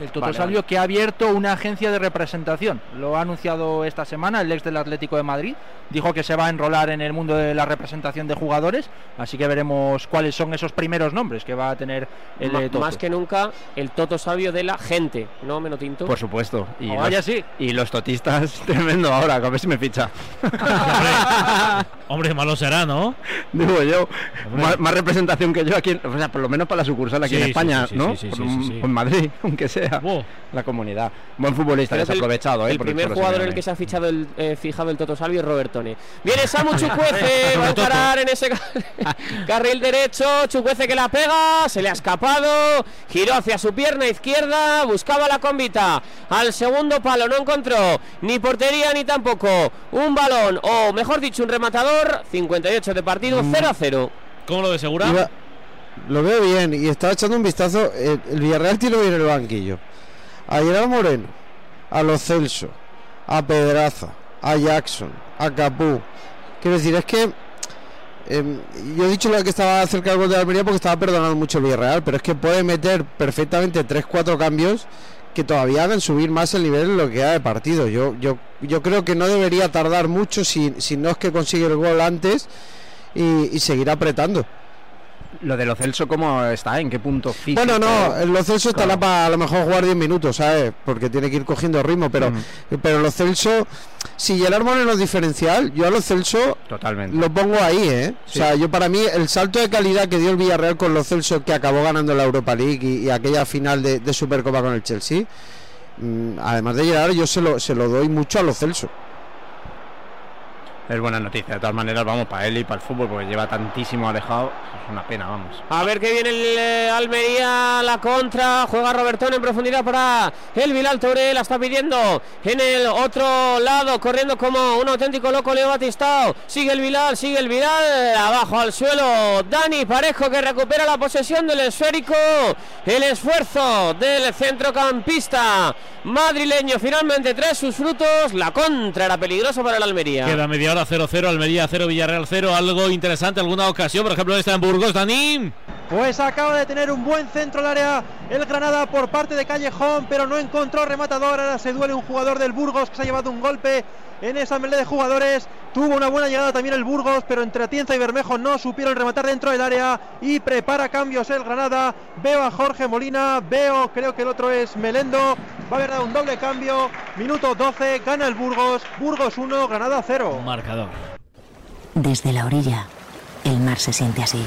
El Toto Vale, Salvio que ha abierto una agencia de representación. Lo ha anunciado esta semana el ex del Atlético de Madrid. Dijo que se va a enrolar en el mundo de la representación de jugadores. Así que veremos cuáles son esos primeros nombres que va a tener el Ma- eh, Toto. más que nunca el Toto Salvio de la gente, ¿no, Menotinto? Por supuesto. Y, Oh, los, vaya sí. y los totistas, tremendo ahora, a ver si me ficha. Hombre, malo será, ¿no? Digo yo, más, más representación que yo aquí, en- o sea, por lo menos para la sucursal aquí Sí, en España, sí, sí, ¿no? sí, sí, Por sí, un- sí, sí. En Madrid, aunque sea La comunidad. Buen futbolista, Creo que el- desaprovechado, ¿eh? El primer jugador en el que se ha fichado el, eh, fijado el Toto Salvio es Robertone. Viene Samu Chucuece, va a parar en ese ca- carril derecho. Chucuece que la pega, se le ha escapado. Giró hacia su pierna izquierda, buscaba la convita. Al segundo palo no encontró ni portería ni tampoco un balón, o mejor dicho, un rematador. 58 de partido, 0 a 0. ¿Cómo lo de segura? Iba- lo veo bien y estaba echando un vistazo. El, Villarreal tiene bien el banquillo. A Moreno, a Los Celso, a Pedraza, a Jackson, a Capú. Quiero decir, es que em, yo he dicho lo que estaba cerca del gol de Almería porque estaba perdonando mucho el Villarreal, pero es que puede meter perfectamente 3-4 cambios que todavía hagan subir más el nivel en lo que queda de partido. Yo, yo, yo creo que no debería tardar mucho si, si no es que consigue el gol antes y, y seguir apretando. Lo de lo Celso, ¿cómo está? ¿En qué punto físico? Bueno, no, Lo Celso estará para a lo mejor jugar 10 minutos, ¿sabes? Porque tiene que ir cogiendo ritmo, pero, pero Lo Celso, si Gerard Moreno es diferencial, yo a Lo Celso Totalmente. lo pongo ahí, ¿eh? Sí. O sea, yo para mí el salto de calidad que dio el Villarreal con Lo Celso, que acabó ganando la Europa League y, y aquella final de, de Supercopa con el Chelsea, mm, además de Gerard, yo se lo, se lo doy mucho a Lo Celso. Es buena noticia, de todas maneras, vamos, para él y para el fútbol, porque lleva tantísimo alejado. Es una pena, vamos. A ver que viene el eh, Almería, la contra, juega Robertón en profundidad para el Bilal Touré, la está pidiendo en el otro lado, corriendo como un auténtico loco Leo Batistao, sigue el Bilal, sigue el Bilal, abajo al suelo, Dani Parejo que recupera la posesión del esférico, el esfuerzo del centrocampista madrileño finalmente trae sus frutos, la contra era peligrosa para el Almería. Queda media hora 0-0, Almería 0, Villarreal 0. Algo interesante, alguna ocasión, por ejemplo, esta en Burgos, Dani. Pues acaba de tener un buen centro al área el Granada por parte de Callejón, pero no encontró rematador. Ahora se duele un jugador del Burgos que se ha llevado un golpe en esa melé de jugadores. Tuvo una buena llegada también el Burgos, pero entre Atienza y Bermejo no supieron rematar dentro del área y prepara cambios el Granada. Veo a Jorge Molina, veo, creo que el otro es Melendo. Va a haber dado un doble cambio. Minuto 12, gana el Burgos. Burgos 1, Granada 0. Marcador. Desde la orilla, el mar se siente así.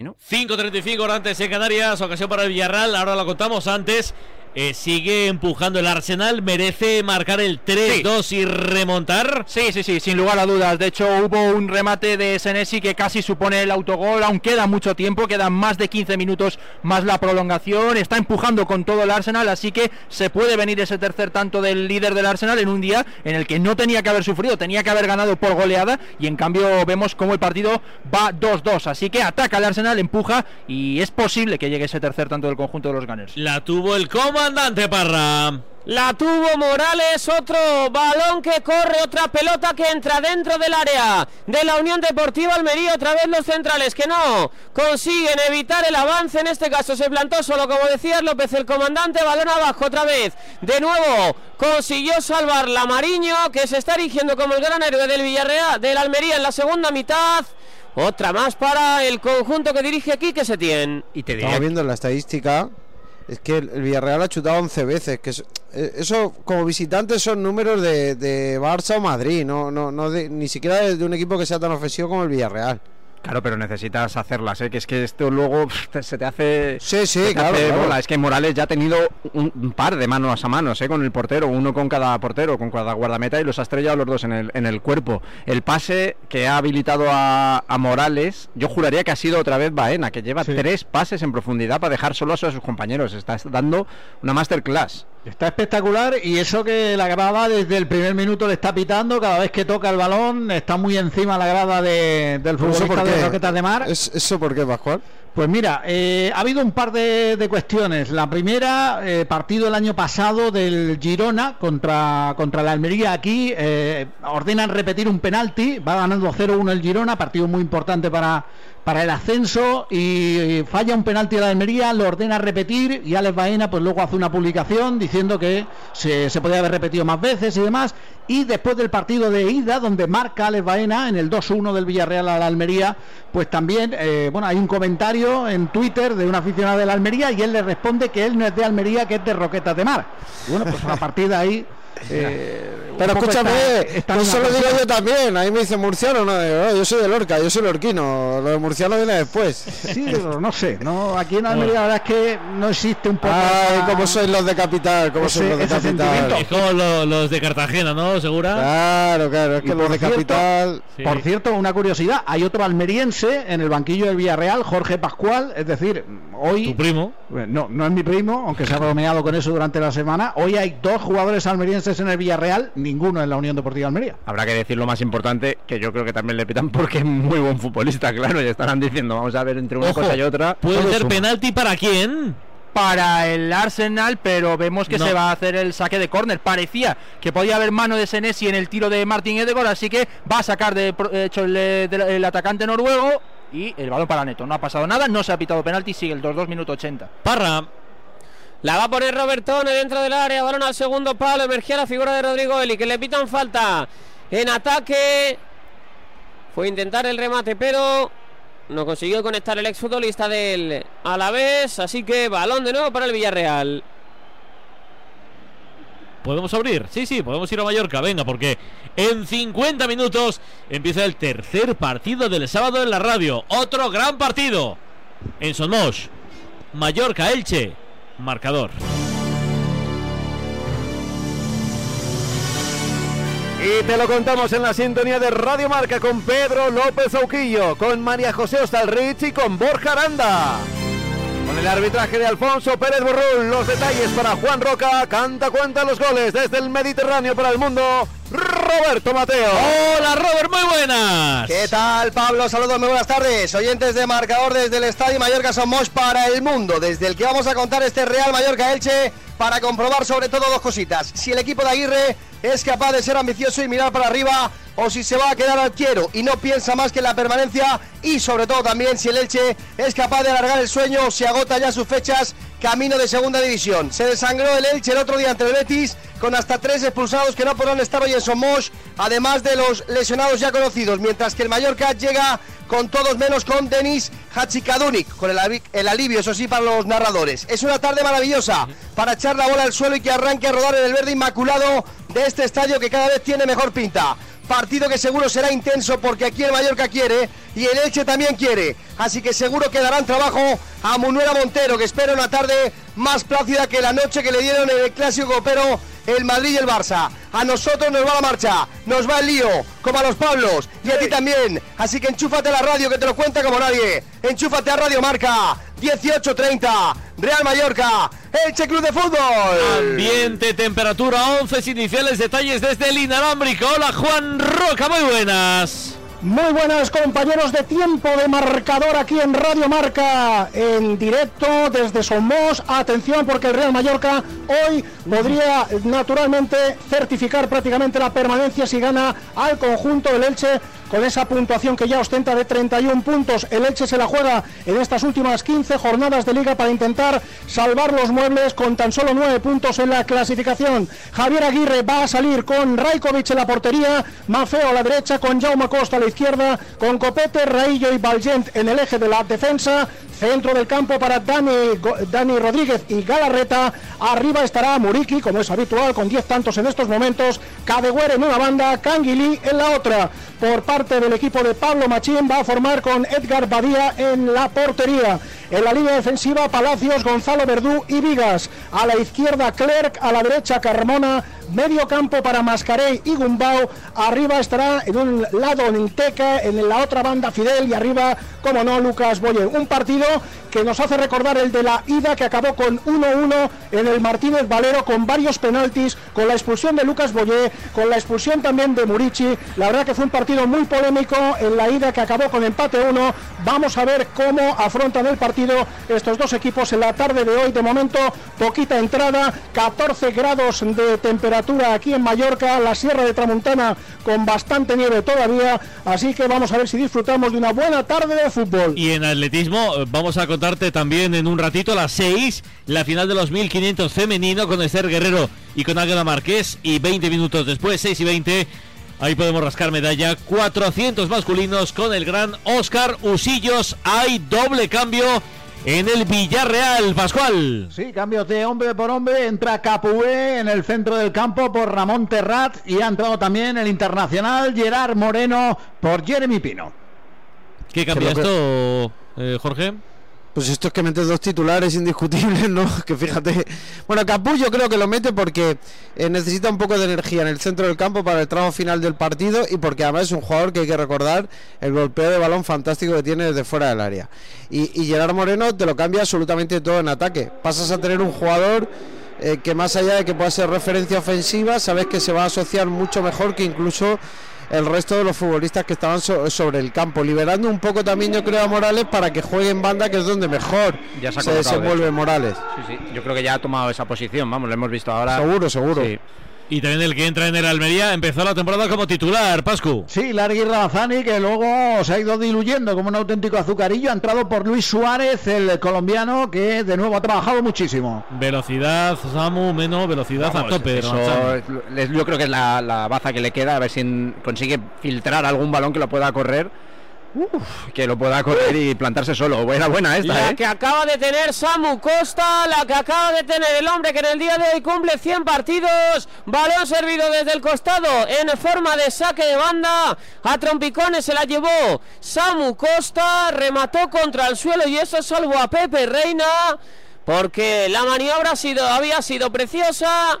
5.35 horas antes en Canarias, ocasión para el Villarreal, ahora lo contamos antes. Eh, sigue empujando el Arsenal, merece marcar el 3-2 y remontar. Sí, sí, sí, sin lugar a dudas. De hecho, hubo un remate de Senesi que casi supone el autogol. Aún queda mucho tiempo, quedan más de 15 minutos más la prolongación. Está empujando con todo el Arsenal, así que se puede venir ese tercer tanto del líder del Arsenal en un día en el que no tenía que haber sufrido, tenía que haber ganado por goleada. Y en cambio, vemos cómo el partido va 2-2. Así que ataca el Arsenal, empuja y es posible que llegue ese tercer tanto del conjunto de los Gunners. La tuvo el comandante Parra. La tuvo Morales, otro balón que corre, otra pelota que entra dentro del área de la Unión Deportiva Almería, otra vez los centrales que no consiguen evitar el avance, en este caso se plantó solo como decía López el comandante, balón abajo otra vez, de nuevo consiguió salvar la Mariño que se está erigiendo como el gran héroe del Villarreal, del Almería en la segunda mitad. Otra más para el conjunto que dirige aquí que se tiene. Y te Estaba viendo la estadística. Es que el Villarreal ha chutado 11 veces. Que es- eh, eso, como visitantes, son números de, de Barça o Madrid. No, no, no de- ni siquiera de un equipo que sea tan ofensivo como el Villarreal. Claro, pero necesitas hacerlas, ¿eh? que es que esto luego pff, se te hace. Sí, sí, te claro, hace claro. bola. Es que Morales ya ha tenido un, un par de manos a manos ¿eh? con el portero, uno con cada portero, con cada guardameta y los ha estrellado los dos en el, en el cuerpo. El pase que ha habilitado a, a Morales, yo juraría que ha sido otra vez Baena, que lleva tres pases en profundidad para dejar solo a sus compañeros. Está dando una masterclass. Está espectacular y eso que la grada desde el primer minuto le está pitando cada vez que toca el balón, está muy encima la grada de- del ¿Eso futbolista de? Roquetas de Mar. ¿Es- ¿Eso por qué, Pascual? Pues mira, eh, ha habido un par de, de cuestiones. La primera, eh, partido el año pasado del Girona contra, contra la Almería aquí, eh, ordenan repetir un penalti, va ganando 0-1 el Girona, partido muy importante para, para el ascenso y, falla un penalti a la Almería, lo ordena repetir y Alex Baena pues luego hace una publicación diciendo que se, se podía haber repetido más veces y demás. Y después del partido de ida, donde marca Alex Baena en el 2-1 del Villarreal a la Almería, pues también, eh, bueno, hay un comentario en Twitter de un aficionado de la Almería y él le responde que él no es de Almería, que es de Roquetas de Mar. Bueno, pues a partir de ahí... eh, Pero escúchame, está- está en eso una lo digo yo también. Ahí me dice murciano, no, Digo, "Oh, yo soy de Lorca, yo soy lorquino. Lo de murciano viene después. Sí, pero no sé, no, aquí en Almería la verdad es que no existe un poco... Ay, cómo sois los de capital, Ese- sois los de ese capital. sentimiento. Es como lo- los de Cartagena, ¿no? ¿Segura? Claro, claro, es Y que los por de cierto- capital. Sí. Por cierto, una curiosidad, hay otro almeriense en el banquillo del Villarreal, Jorge Pascual, es decir, hoy... Tu primo. No, no es mi primo, aunque se ha bromeado con eso durante la semana. Hoy hay dos jugadores almerienses en el Villarreal, ninguno en la Unión Deportiva Almería. Habrá que decir lo más importante, que yo creo que también le pitan porque es muy buen futbolista, claro, y estarán diciendo, vamos a ver entre una Ojo, cosa y otra. ¿Puede ser suma. penalti para quién? para el Arsenal, pero vemos que No. se va a hacer el saque de córner. Parecía que podía haber mano de Senesi en el tiro de Martin Edegor, así que va a sacar de de hecho el, eh, el atacante noruego y el balón para Neto. No ha pasado nada, no se ha pitado penalti, sigue el 2-2 minuto 80. Parra. La va a poner Robertone dentro del área, balón al segundo palo, emergía la figura de Rodrigo Eli, que le pitan falta en ataque. Fue intentar el remate, pero no consiguió conectar el exfutbolista del Alavés, así que balón de nuevo para el Villarreal. ¿Podemos abrir? Sí, sí, podemos ir a Mallorca. Venga, porque en 50 minutos empieza el tercer partido del sábado en la radio. Otro gran partido. En Somos. Mallorca, Elche. Marcador. Y te lo contamos en la sintonía de Radio Marca con Pedro López Auquillo, con María José Ostalrich y con Borja Aranda. Con el arbitraje de Alfonso Pérez Borrul, los detalles para Juan Roca, canta cuenta los goles desde el Mediterráneo para el mundo, Roberto Mateo. Hola Robert, muy buenas. ¿Qué tal Pablo? Saludos, muy buenas tardes. Oyentes de marcador desde el Estadio Mallorca Somos para el mundo, desde el que vamos a contar este Real Mallorca Elche para comprobar sobre todo dos cositas. Si el equipo de Aguirre es capaz de ser ambicioso y mirar para arriba o si se va a quedar al quiero y no piensa más que en la permanencia y sobre todo también si el Elche es capaz de alargar el sueño o si agota ya sus fechas camino de segunda división. Se desangró el Elche el otro día ante el Betis con hasta tres expulsados que no podrán estar hoy en Somos, además de los lesionados ya conocidos, mientras que el Mallorca llega con todos menos con Denis Hachikadunik, con el, el alivio, eso sí, para los narradores. Es una tarde maravillosa para echar la bola al suelo y que arranque a rodar en el verde inmaculado de este estadio que cada vez tiene mejor pinta. Partido que seguro será intenso porque aquí el Mallorca quiere y el Elche también quiere. Así que seguro que darán trabajo a Munuera Montero, que espera una tarde más plácida que la noche que le dieron en el clásico pero el Madrid y el Barça. A nosotros nos va la marcha, nos va el lío, como a los Pablos y a ti también. Así que enchúfate a la radio que te lo cuenta como nadie. Enchúfate a Radio Marca 1830, Real Mallorca, Elche Club de Fútbol. Ambiente, temperatura, 11 iniciales, detalles desde el inalámbrico. Hola Juan Roca, muy buenas. Muy buenas compañeros de tiempo de marcador aquí en Radio Marca en directo desde Somos. Atención porque el Real Mallorca hoy podría naturalmente certificar prácticamente la permanencia si gana al conjunto del Elche con esa puntuación que ya ostenta de 31 puntos. El Elche se la juega en estas últimas 15 jornadas de liga para intentar salvar los muebles con tan solo 9 puntos en la clasificación. Javier Aguirre va a salir con Raikovic en la portería, Mafeo a la derecha, con Jaume Costa a la izquierda, con Copete, Raillo y Valgent en el eje de la defensa. Centro del campo para Dani, Dani Rodríguez y Galarreta. Arriba estará Muriki, como es habitual, con 10 tantos en estos momentos. Cadeguer en una banda, Canguilí en la otra. Por del equipo de Pablo Machín va a formar con Edgar Badía en la portería. En la línea defensiva, Palacios, Gonzalo Verdú y Vigas. A la izquierda, Clerc. A la derecha, Carmona. Medio campo para Mascarey y Gumbau. Arriba estará en un lado Ninteca, en la otra banda Fidel y arriba, como no, Lucas Boyer. Un partido que nos hace recordar el de la ida que acabó con 1-1 en el Martínez Valero con varios penaltis, con la expulsión de Lucas Boyer, con la expulsión también de Murici. La verdad que fue un partido muy polémico en la ida que acabó con empate 1. Vamos a ver cómo afrontan el partido estos dos equipos en la tarde de hoy. De momento, poquita entrada, 14 grados de temperatura aquí en Mallorca, la Sierra de Tramontana con bastante nieve todavía. Así que vamos a ver si disfrutamos de una buena tarde de fútbol. Y en atletismo eh, vamos a contarte también en un ratito a las 6 la final de los 1500 femenino con Esther Guerrero y con Águeda Marqués y 20 minutos después, 6 y 20, ahí podemos rascar medalla, 400 masculinos con el gran Oscar Usillos, hay doble cambio en el Villarreal, Pascual. Sí, cambios de hombre por hombre. Entra Capué en el centro del campo por Ramón Terrat y ha entrado también el internacional Gerard Moreno por Jeremy Pino. ¿Qué cambia esto, eh, Jorge? Pues esto es que metes dos titulares indiscutibles, ¿no? Que fíjate. Bueno, Capú yo creo que lo mete porque eh, necesita un poco de energía en el centro del campo para el tramo final del partido y porque además es un jugador que hay que recordar el golpeo de balón fantástico que tiene desde fuera del área. Y, y Gerard Moreno te lo cambia absolutamente todo en ataque. Pasas a tener un jugador eh, que más allá de que pueda ser referencia ofensiva, sabes que se va a asociar mucho mejor que incluso el resto de los futbolistas que estaban so- sobre el campo, liberando un poco también yo creo a Morales para que juegue en banda, que es donde mejor Ya se de desenvuelve. Morales. Sí, sí. Yo creo que ya ha tomado esa posición, vamos, lo hemos visto ahora. Seguro, seguro. Sí. Y también el que entra en el Almería empezó la temporada como titular, Pascu. Sí, Largui Ramazani, que luego se ha ido diluyendo como un auténtico azucarillo, ha entrado por Luis Suárez, el colombiano, que de nuevo ha trabajado muchísimo. Velocidad, Samu, menos velocidad Vamos, a tope. eso yo creo que es la, la baza que le queda, a ver si consigue filtrar algún balón que lo pueda correr. Uf, que lo pueda correr y plantarse solo. Buena, buena esta, La ¿eh? que acaba de tener Samu Costa, la que acaba de tener el hombre que en el día de hoy cumple 100 partidos. Balón servido desde el costado en forma de saque de banda. A trompicones se la llevó Samu Costa, remató contra el suelo y eso salvó a Pepe Reina porque la maniobra ha sido, había sido preciosa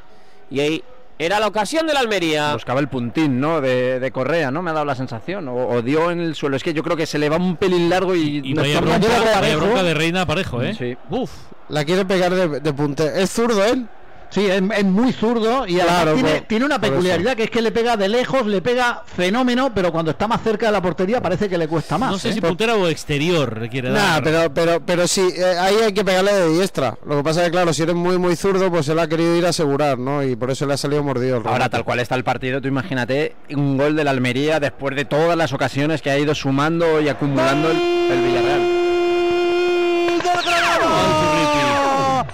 y ahí Era la ocasión de la Almería. Buscaba el puntín, ¿no? De, de Correa, ¿no? Me ha dado la sensación. O, o dio en el suelo. Es que yo creo que se le va un pelín largo y... Y no vaya está bronca, vaya bronca de Reina Parejo, ¿eh? Sí. Uf. La quiere pegar de, de puntero. ¿Es zurdo él? Sí, es, es muy zurdo y Claro, tiene, por- tiene una peculiaridad que es que le pega de lejos, le pega fenómeno, pero cuando está más cerca de la portería parece que le cuesta más. No sé ¿eh? si puntera o exterior requiere Nah, dar. pero, pero, pero sí, eh, ahí hay que pegarle de diestra. Lo que pasa es que, claro, si eres muy, muy zurdo, pues él ha querido ir a asegurar, ¿no? Y por eso le ha salido mordido el Ahora, tal cual está el partido, tú imagínate un gol de la Almería después de todas las ocasiones que ha ido sumando y acumulando el, el Villarreal. Granada.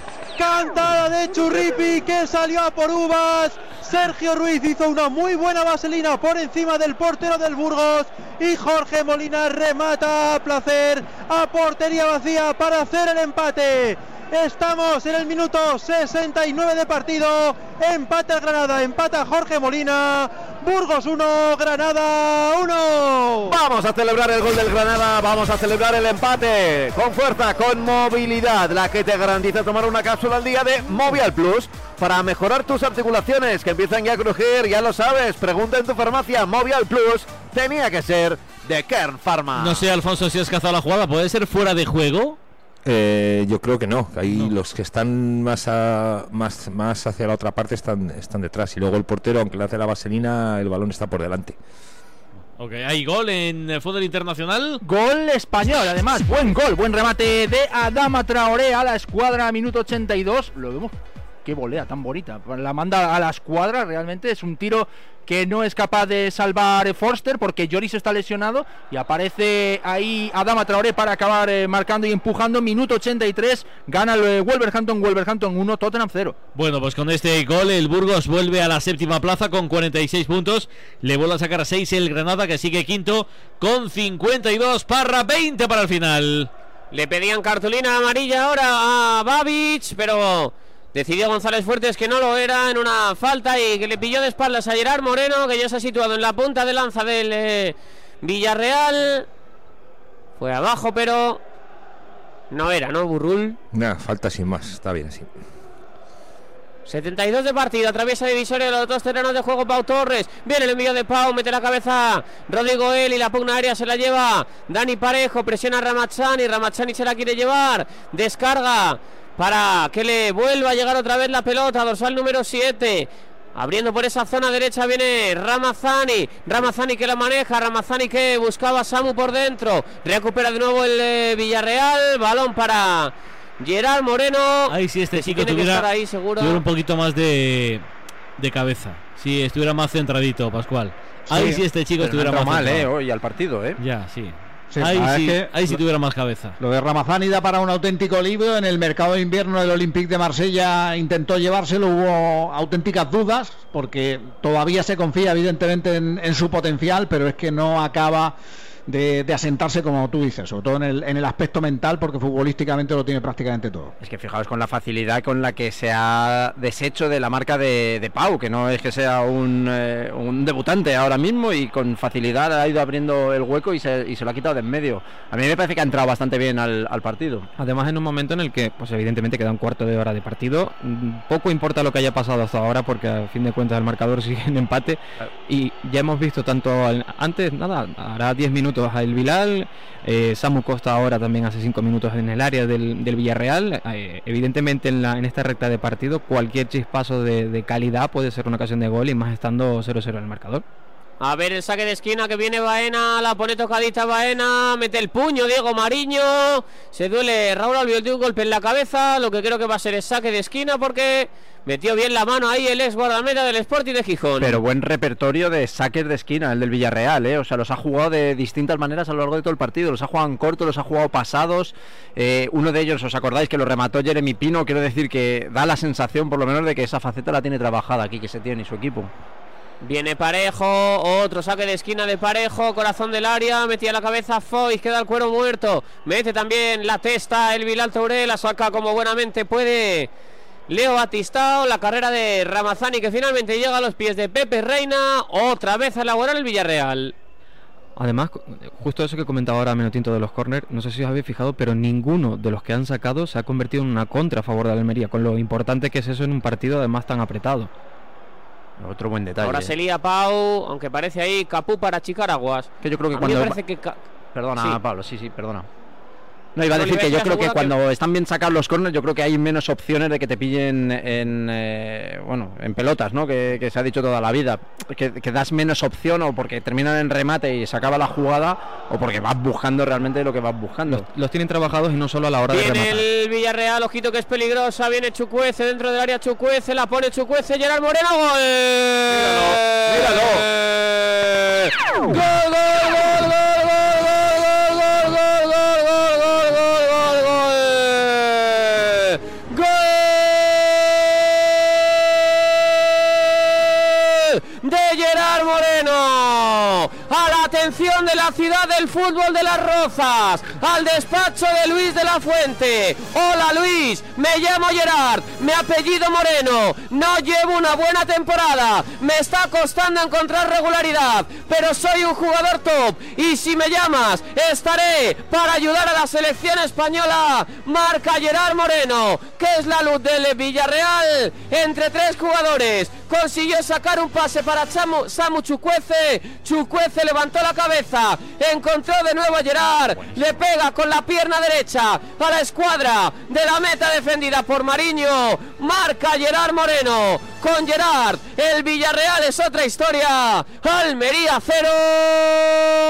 Churripi que salió a por uvas. Sergio Ruiz hizo una muy buena vaselina por encima del portero del Burgos y Jorge Molina remata a placer a portería vacía para hacer el empate. Estamos en el minuto 69 de partido. Empate el Granada, empata Jorge Molina. Burgos 1, Granada 1. Vamos a celebrar el gol del Granada, vamos a celebrar el empate con fuerza, con movilidad, la que te garantiza tomar una cápsula al día de Movial Plus para mejorar tus articulaciones que empiezan ya a crujir, ya lo sabes. Pregunta en tu farmacia, Movial Plus tenía que ser de Kern Pharma. No sé, Alfonso, si has cazado la jugada. ¿Puede ser fuera de juego? Eh, yo creo que no. Ahí los que están más, a- más, más hacia la otra parte están, están detrás. Y luego el portero, aunque le hace la vaselina, el balón está por delante. Ok, hay gol en el fútbol internacional. Gol español, además, buen gol, buen remate de Adama Traoré a la escuadra, minuto 82. Lo vemos, qué volea tan bonita. La manda a la escuadra, realmente es un tiro que no es capaz de salvar eh, Forster porque Lloris está lesionado y aparece ahí Adama Traoré para acabar eh, marcando y empujando. Minuto 83, gana el eh, Wolverhampton, Wolverhampton 1, Tottenham 0. Bueno, pues con este gol el Burgos vuelve a la séptima plaza con 46 puntos. Le vuelve a sacar a 6 el Granada que sigue quinto con 52. Parra 20 para el final. Le pedían cartulina amarilla ahora a Babic, pero decidió González Fuertes que no lo era en una falta y que le pilló de espaldas a Gerard Moreno, que ya se ha situado en la punta de lanza del eh, Villarreal. Fue abajo, pero no era, ¿no, Burrul? Nada, falta sin más. Está bien así. 72 de partido, atraviesa divisoria de los dos terrenos de juego Pau Torres. Viene el envío de Pau, mete la cabeza Rodrigo él y la pugna aérea se la lleva Dani Parejo, presiona a Ramachani, Ramachani se la quiere llevar, descarga para que le vuelva a llegar otra vez la pelota, dorsal número 7. Abriendo por esa zona derecha viene Ramazani. Ramazani que la maneja. Ramazani que buscaba a Samu por dentro. Recupera de nuevo el eh, Villarreal. Balón para Gerard Moreno. Ahí sí este que sí chico tiene que tuviera, estar ahí seguro. tuviera un poquito más de, de cabeza. Si estuviera más centradito, Pascual. Ahí sí este chico no estuviera más mal, eh, centrado. hoy al partido, eh. Ya, sí. Sí, ahí, sí es que ahí sí tuviera más cabeza. Lo de Ramazani da para un auténtico libro. En el mercado de invierno del Olympique de Marsella intentó llevárselo, hubo auténticas dudas, porque todavía se confía evidentemente en, en su potencial, pero es que no acaba de, de asentarse como tú dices, sobre todo en el, en el aspecto mental, porque futbolísticamente lo tiene prácticamente todo. Es que fijaos con la facilidad con la que se ha deshecho de la marca de, de Pau, que no es que sea un, eh, un debutante ahora mismo y con facilidad ha ido abriendo el hueco y se, y se lo ha quitado de en medio. A mí me parece que ha entrado bastante bien al, al partido. Además, en un momento en el que, pues evidentemente queda un cuarto de hora de partido, poco importa lo que haya pasado hasta ahora, porque a fin de cuentas el marcador sigue en empate. Y ya hemos visto tanto al- antes, nada, hará 10 minutos a El Vilal, eh, Samu Costa ahora también hace 5 minutos en el área del, del Villarreal. Eh, evidentemente, en, la, en esta recta de partido, cualquier chispazo de, de calidad puede ser una ocasión de gol y más estando 0-0 en el marcador. A ver el saque de esquina que viene Baena, la pone tocadita Baena, mete el puño Diego Mariño, se duele Raúl Albiol de un golpe en la cabeza, lo que creo que va a ser el saque de esquina porque metió bien la mano ahí el ex guardameta del Sporting de Gijón. Pero buen repertorio de saques de esquina, el del Villarreal, ¿eh? O sea, los ha jugado de distintas maneras a lo largo de todo el partido. Los ha jugado en corto, los ha jugado pasados. Eh, uno de ellos, ¿os acordáis que lo remató Jeremy Pino? Quiero decir que da la sensación, por lo menos, de que esa faceta la tiene trabajada aquí, que se tiene y su equipo. Viene Parejo, otro saque de esquina de Parejo, corazón del área, metía la cabeza Foy, queda el cuero muerto, mete también la testa el Vilal Touré, la saca como buenamente puede Leo Batistao, la carrera de Ramazani que finalmente llega a los pies de Pepe Reina, otra vez a elaborar el Villarreal. Además, justo eso que comentaba ahora Menotinto de los corners, no sé si os habéis fijado, pero ninguno de los que han sacado se ha convertido en una contra a favor de Almería, con lo importante que es eso en un partido además tan apretado. Otro buen detalle. Ahora se lía Pau, aunque parece ahí Capú para achicar aguas. Que yo creo que A mí me cuando- parece que Perdona, Sí. Pablo, sí, sí, perdona. No, iba a decir que yo creo que cuando están bien sacados los corners, yo creo que hay menos opciones de que te pillen en, eh, bueno, en pelotas, ¿no? Que, que se ha dicho toda la vida. Que, que das menos opción o porque terminan en remate y se acaba la jugada o porque vas buscando realmente lo que vas buscando. Los tienen trabajados y no solo a la hora de Viene rematar. el Villarreal, ojito que es peligrosa, viene Chucuece dentro del área Chucuece, la pone Chucuece, Gerard Moreno, gol. Míralo, gol, gol, gol, gol, atención de la ciudad del fútbol de las Rozas. Al despacho de Luis de la Fuente. Hola Luis, me llamo Gerard, me apellido Moreno. No llevo una buena temporada. Me está costando encontrar regularidad. Pero soy un jugador top. Y si me llamas, estaré para ayudar a la selección española. Marca Gerard Moreno, que es la luz del Villarreal. Entre tres jugadores. Consiguió sacar un pase para Chamu- Samu Chucuece. Chucuece levantó la cabeza. Encontró de nuevo a Gerard. Le pega con la pierna derecha a la escuadra de la meta defendida por Mariño. Marca Gerard Moreno. Con Gerard, el Villarreal es otra historia. Almería 0,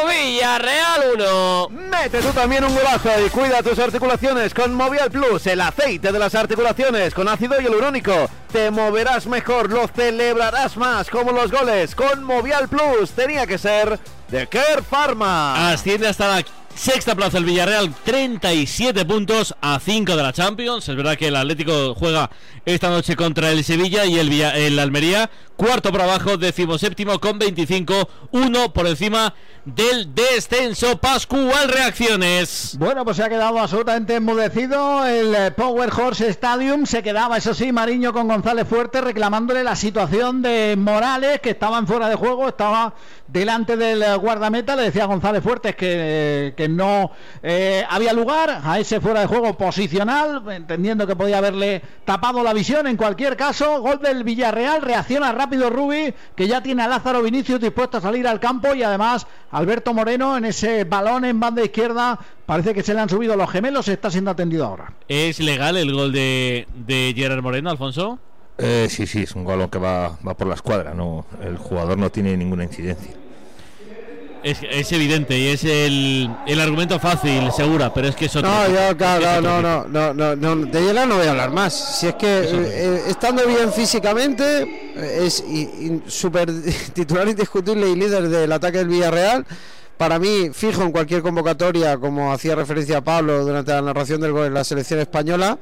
Villarreal 1. Mete tú también un golazo y cuida tus articulaciones con Movial Plus, el aceite de las articulaciones con ácido hialurónico. Te moverás mejor, lo celebrarás más como los goles con Movial Plus. Tenía que ser de Care Pharma. Asciende hasta la sexta plaza el Villarreal, 37 puntos a 5 de la Champions. Es verdad que el Atlético juega esta noche contra el Sevilla y el, Villa- el Almería, cuarto por abajo, decimoséptimo con 25, uno por encima del descenso. Pascual, reacciones. Bueno, pues se ha quedado absolutamente enmudecido el eh, Power Horse Stadium. Se quedaba, eso sí, Mariño con González Fuerte reclamándole la situación de Morales, que estaba en fuera de juego, estaba delante del guardameta. Le decía González Fuertes que, que no eh, había lugar a ese fuera de juego posicional, entendiendo que podía haberle tapado la visión. En cualquier caso, gol del Villarreal. Reacciona rápido Rubi, que ya tiene a Lázaro Vinicius dispuesto a salir al campo y además Alberto Moreno en ese balón en banda izquierda. Parece que se le han subido los gemelos, está siendo atendido ahora. ¿Es legal el gol de, de Gerard Moreno, Alfonso? Eh, sí, sí, es un balón que va, va por la escuadra, no, el jugador no tiene ninguna incidencia. Es, es evidente y es el, el argumento fácil, segura, pero es que es otro. No, yo, claro, no, no, no, no, no, no, de Yela no voy a hablar más. Si es que eh, eh, estando bien físicamente, es súper titular indiscutible y líder del ataque del Villarreal. Para mí, fijo en cualquier convocatoria, como hacía referencia Pablo durante la narración del gol en la selección española,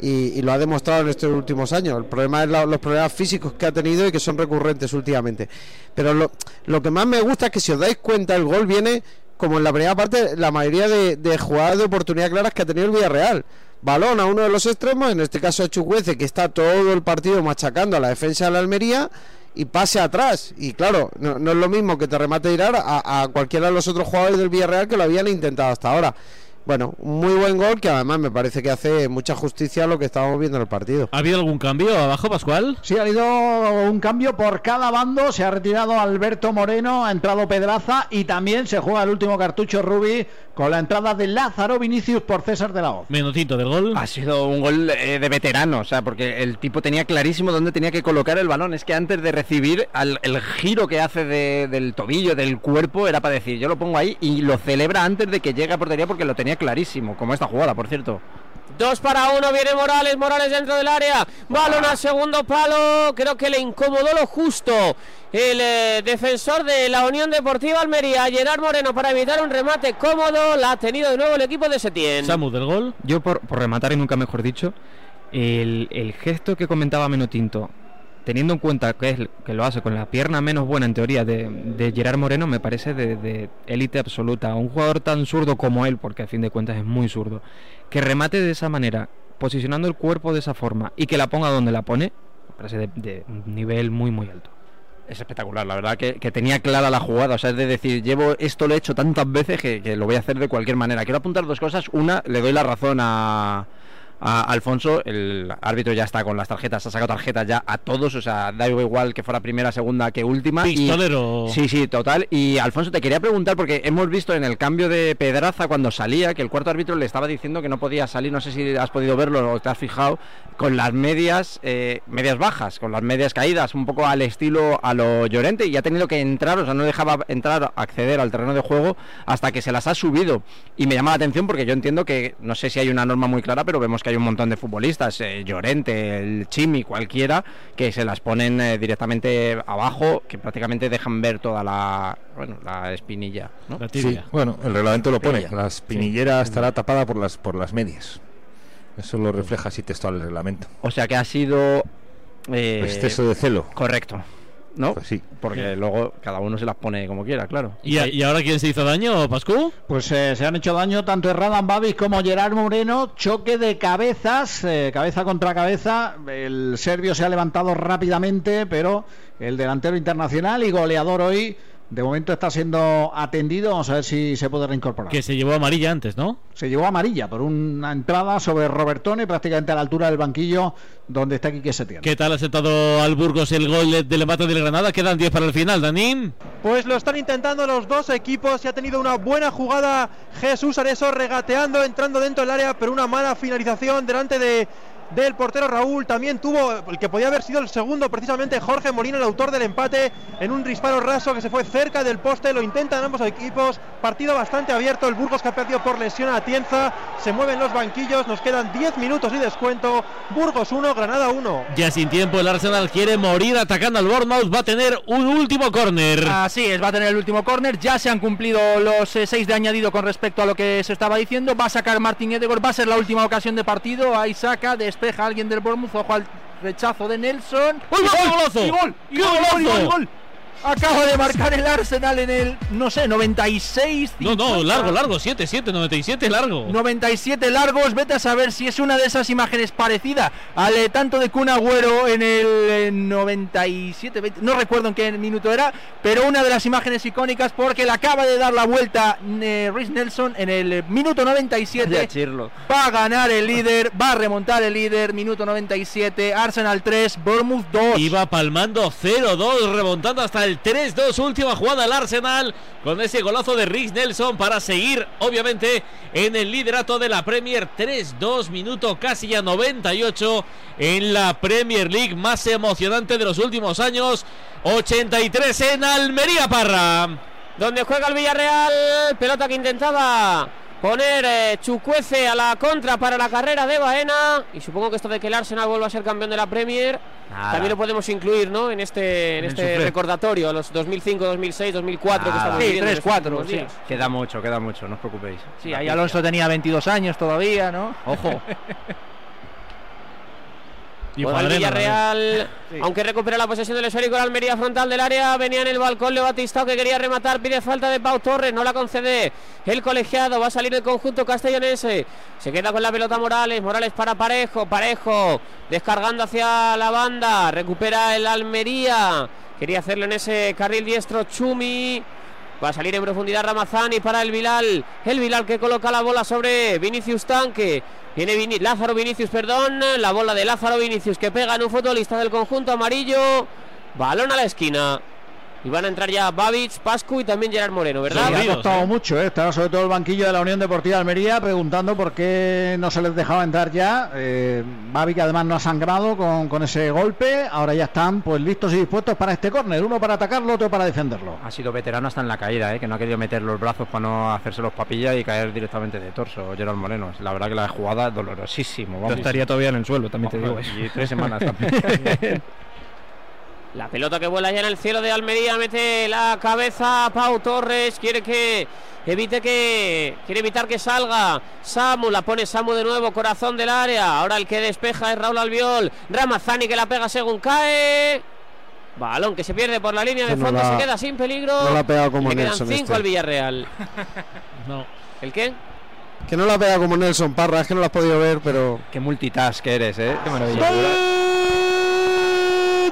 y, lo ha demostrado en estos últimos años. El problema es la- los problemas físicos que ha tenido y que son recurrentes últimamente. Pero lo, lo que más me gusta es que si os dais cuenta, el gol viene como en la primera parte, la mayoría de, de jugadas de oportunidad claras que ha tenido el Villarreal. Balón a uno de los extremos, en este caso a Chucuece, que está todo el partido machacando a la defensa de la Almería y pase atrás. Y claro, no, es lo mismo que te remate tirar a, a cualquiera de los otros jugadores del Villarreal que lo habían intentado hasta ahora. Bueno, un muy buen gol que además me parece que hace mucha justicia a lo que estábamos viendo en el partido. ¿Ha habido algún cambio abajo, Pascual? Sí, ha habido un cambio por cada bando. Se ha retirado Alberto Moreno, ha entrado Pedraza y también se juega el último cartucho Rubi con la entrada de Lázaro Vinicius por César de la Hoz. Menotito del gol. Ha sido un gol eh, de veterano, o sea, porque el tipo tenía clarísimo dónde tenía que colocar el balón. Es que antes de recibir, al- el giro que hace de- del tobillo, del cuerpo, era para decir, yo lo pongo ahí y lo celebra antes de que llegue a portería porque lo tenía clarísimo, como esta jugada, por cierto. Dos para uno, viene Morales, Morales dentro del área, balón al segundo palo, creo que le incomodó lo justo el eh, defensor de la Unión Deportiva Almería, Gerard Moreno, para evitar un remate cómodo, la ha tenido de nuevo el equipo de Setién. Samu del gol. Yo, por, por rematar y nunca mejor dicho, el, el gesto que comentaba Menotinto, teniendo en cuenta que, es, que lo hace con la pierna menos buena en teoría de, de Gerard Moreno, me parece de élite absoluta. Un jugador tan zurdo como él, porque a fin de cuentas es muy zurdo, que remate de esa manera, posicionando el cuerpo de esa forma y que la ponga donde la pone, me parece de, nivel muy, muy alto. Es espectacular, la verdad que, que tenía clara la jugada, o sea, es de decir, llevo esto lo he hecho tantas veces que, que lo voy a hacer de cualquier manera. Quiero apuntar dos cosas. Una, le doy la razón a, a Alfonso, el árbitro ya está con las tarjetas, ha sacado tarjetas ya a todos, o sea, da igual que fuera primera, segunda que última. y- Pistolero. sí, sí, total. Y Alfonso, te quería preguntar, porque hemos visto en el cambio de Pedraza cuando salía, que el cuarto árbitro le estaba diciendo que no podía salir, no sé si has podido verlo o te has fijado, con las medias, eh, medias bajas, con las medias caídas, un poco al estilo a lo Llorente, y ha tenido que entrar, o sea, no dejaba entrar, acceder al terreno de juego hasta que se las ha subido. Y me llama la atención porque yo entiendo que, no sé si hay una norma muy clara, pero vemos que hay un montón de futbolistas, eh, Llorente, el Chimi, cualquiera, que se las ponen eh, directamente abajo, que prácticamente dejan ver toda la, bueno, la espinilla. ¿no? Sí, bueno, el reglamento lo pone. La espinillera estará tapada por las por las medias. Eso lo refleja así textual el reglamento. O sea que ha sido... eh, Exceso de celo. Correcto. ¿No? Pues sí. Porque luego cada uno se las pone como quiera, claro. ¿Y, y ahora quién se hizo daño, Pascu? Pues eh, se han hecho daño tanto Erradan Babis como Gerard Moreno. Choque de cabezas, eh, cabeza contra cabeza. El serbio se ha levantado rápidamente, pero el delantero internacional y goleador hoy, de momento está siendo atendido. Vamos a ver si se puede reincorporar. Que se llevó amarilla antes, ¿no? Se llevó amarilla por una entrada sobre Robertone, prácticamente a la altura del banquillo donde está Quique Setién. ¿Qué tal ha sentado al Burgos el gol del empate del Granada? Quedan 10 para el final, Danín. Pues lo están intentando los dos equipos y ha tenido una buena jugada Jesús Areso regateando, entrando dentro del área, pero una mala finalización delante de del portero Raúl. También tuvo el que podía haber sido el segundo, precisamente Jorge Molina, el autor del empate, en un disparo raso que se fue cerca del poste. Lo intentan ambos equipos. Partido bastante abierto. El Burgos que ha perdido por lesión a Tienza. Se mueven los banquillos. Nos quedan 10 minutos y descuento. Burgos 1, Granada 1. Ya sin tiempo, el Arsenal quiere morir atacando al Bournemouth. Va a tener un último córner. Así es, va a tener el último córner. Ya se han cumplido los eh, seis de añadido con respecto a lo que se estaba diciendo. Va a sacar Martín Edegor. Va a ser la última ocasión de partido. Ahí saca, despeja alguien del Bournemouth. Ojo al rechazo de Nelson. ¡Uy, ¡Y qué gol! golazo! ¡Y gol! ¡Y ¡Qué gol! ¡Y gol! ¡Y gol! Acaba de marcar el Arsenal en el, no sé, 96. No, no, 50. largo, largo, 7, 7, 97, largo. 97 largos, vete a saber si es una de esas imágenes parecida al eh, tanto de Kun Agüero en el eh, 97, 20, no recuerdo en qué minuto era, pero una de las imágenes icónicas porque le acaba de dar la vuelta eh, Rhys Nelson en el eh, minuto 97. Vaya chirlo. Va a ganar el líder, va a remontar el líder, minuto 97, Arsenal 3, Bournemouth 2. Iba palmando 0-2, remontando hasta el 3-2. Última jugada al Arsenal con ese golazo de Rhys Nelson para seguir, obviamente, en el liderato de la Premier. 3-2, minuto casi ya 98 en la Premier League más emocionante de los últimos años. 83 en Almería Parra. donde juega el Villarreal, pelota que intentaba poner eh, Chucuece a la contra para la carrera de Baena y supongo que esto de que el Arsenal vuelva a ser campeón de la Premier Nada. también lo podemos incluir, ¿no? En este en En este recordatorio, a los 2005, 2006, 2004 que estamos Sí, viviendo en tres, estos cuatro, últimos sí. días. Queda mucho, queda mucho, no os preocupéis. Sí, La ahí. Alonso tenía 22 años todavía, ¿no? Ojo. Y Juega el Villarreal, Sí. aunque recupera la posesión del esférico la Almería frontal del área, venía en el balcón Leo Batistao que quería rematar, pide falta de Pau Torres, no la concede. El colegiado, va a salir el conjunto castellonense, se queda con la pelota Morales, Morales para Parejo, Parejo descargando hacia la banda, recupera el Almería, quería hacerlo en ese carril diestro Chumi, Va a salir en profundidad Ramazani para el Vilal. El Vilal que coloca la bola sobre Vinicius Tanque. Viene Lázaro Vinicius, perdón. La bola de Lázaro Vinicius que pega en un futbolista del conjunto amarillo. Balón a la esquina. Y van a entrar ya Babic, Pascu y también Gerard Moreno, ¿verdad? Sí, ha costado ¿eh? mucho, ¿eh? estaba sobre todo el banquillo de la Unión Deportiva de Almería preguntando por qué no se les dejaba entrar ya. Eh, Babi que además no ha sangrado con, con ese golpe, ahora ya están pues listos y dispuestos para este córner, uno para atacarlo, otro para defenderlo. Ha sido veterano hasta en la caída, ¿eh? que no ha querido meter los brazos para no hacerse los papillas y caer directamente de torso, Gerard Moreno. La verdad que la jugada es dolorosísimo. Yo estaría todavía en el suelo, también te digo. Y tres semanas también. La pelota que vuela ya en el cielo de Almería, mete la cabeza Pau Torres, quiere que evite que quiere evitar que salga Samu, la pone Samu de nuevo, corazón del área. Ahora el que despeja es Raúl Albiol, Ramazani que la pega según cae. Balón que se pierde por la línea de no fondo, la- se queda sin peligro. no la ha pegado como Le quedan Nelson cinco este. al Villarreal. No. ¿El qué? Que no la pega como Nelson Parra, es que no la has podido ver, pero. Qué multitask que eres, ¿eh? Qué maravilla. ¡Gol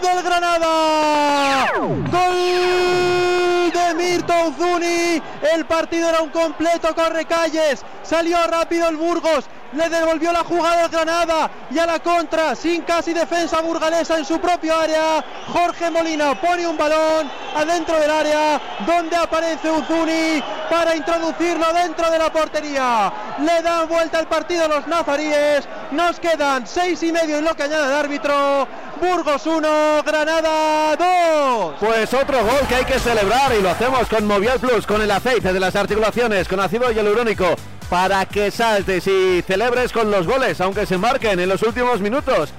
del Granada! ¡Gol de Mirton Zuni! El partido era un completo corre calles. Salió rápido el Burgos. Le devolvió la jugada al Granada y a la contra, sin casi defensa burgalesa en su propio área. Jorge Molina pone un balón adentro del área donde aparece Uzuni para introducirlo dentro de la portería. Le dan vuelta al partido los nazaríes. Nos quedan seis y medio en lo que añade el árbitro. Burgos 1, Granada 2. Pues otro gol que hay que celebrar y lo hacemos con Movial Plus, con el aceite de las articulaciones, con ácido hialurónico, para que saltes y celebres con los goles, aunque se marquen en los últimos minutos.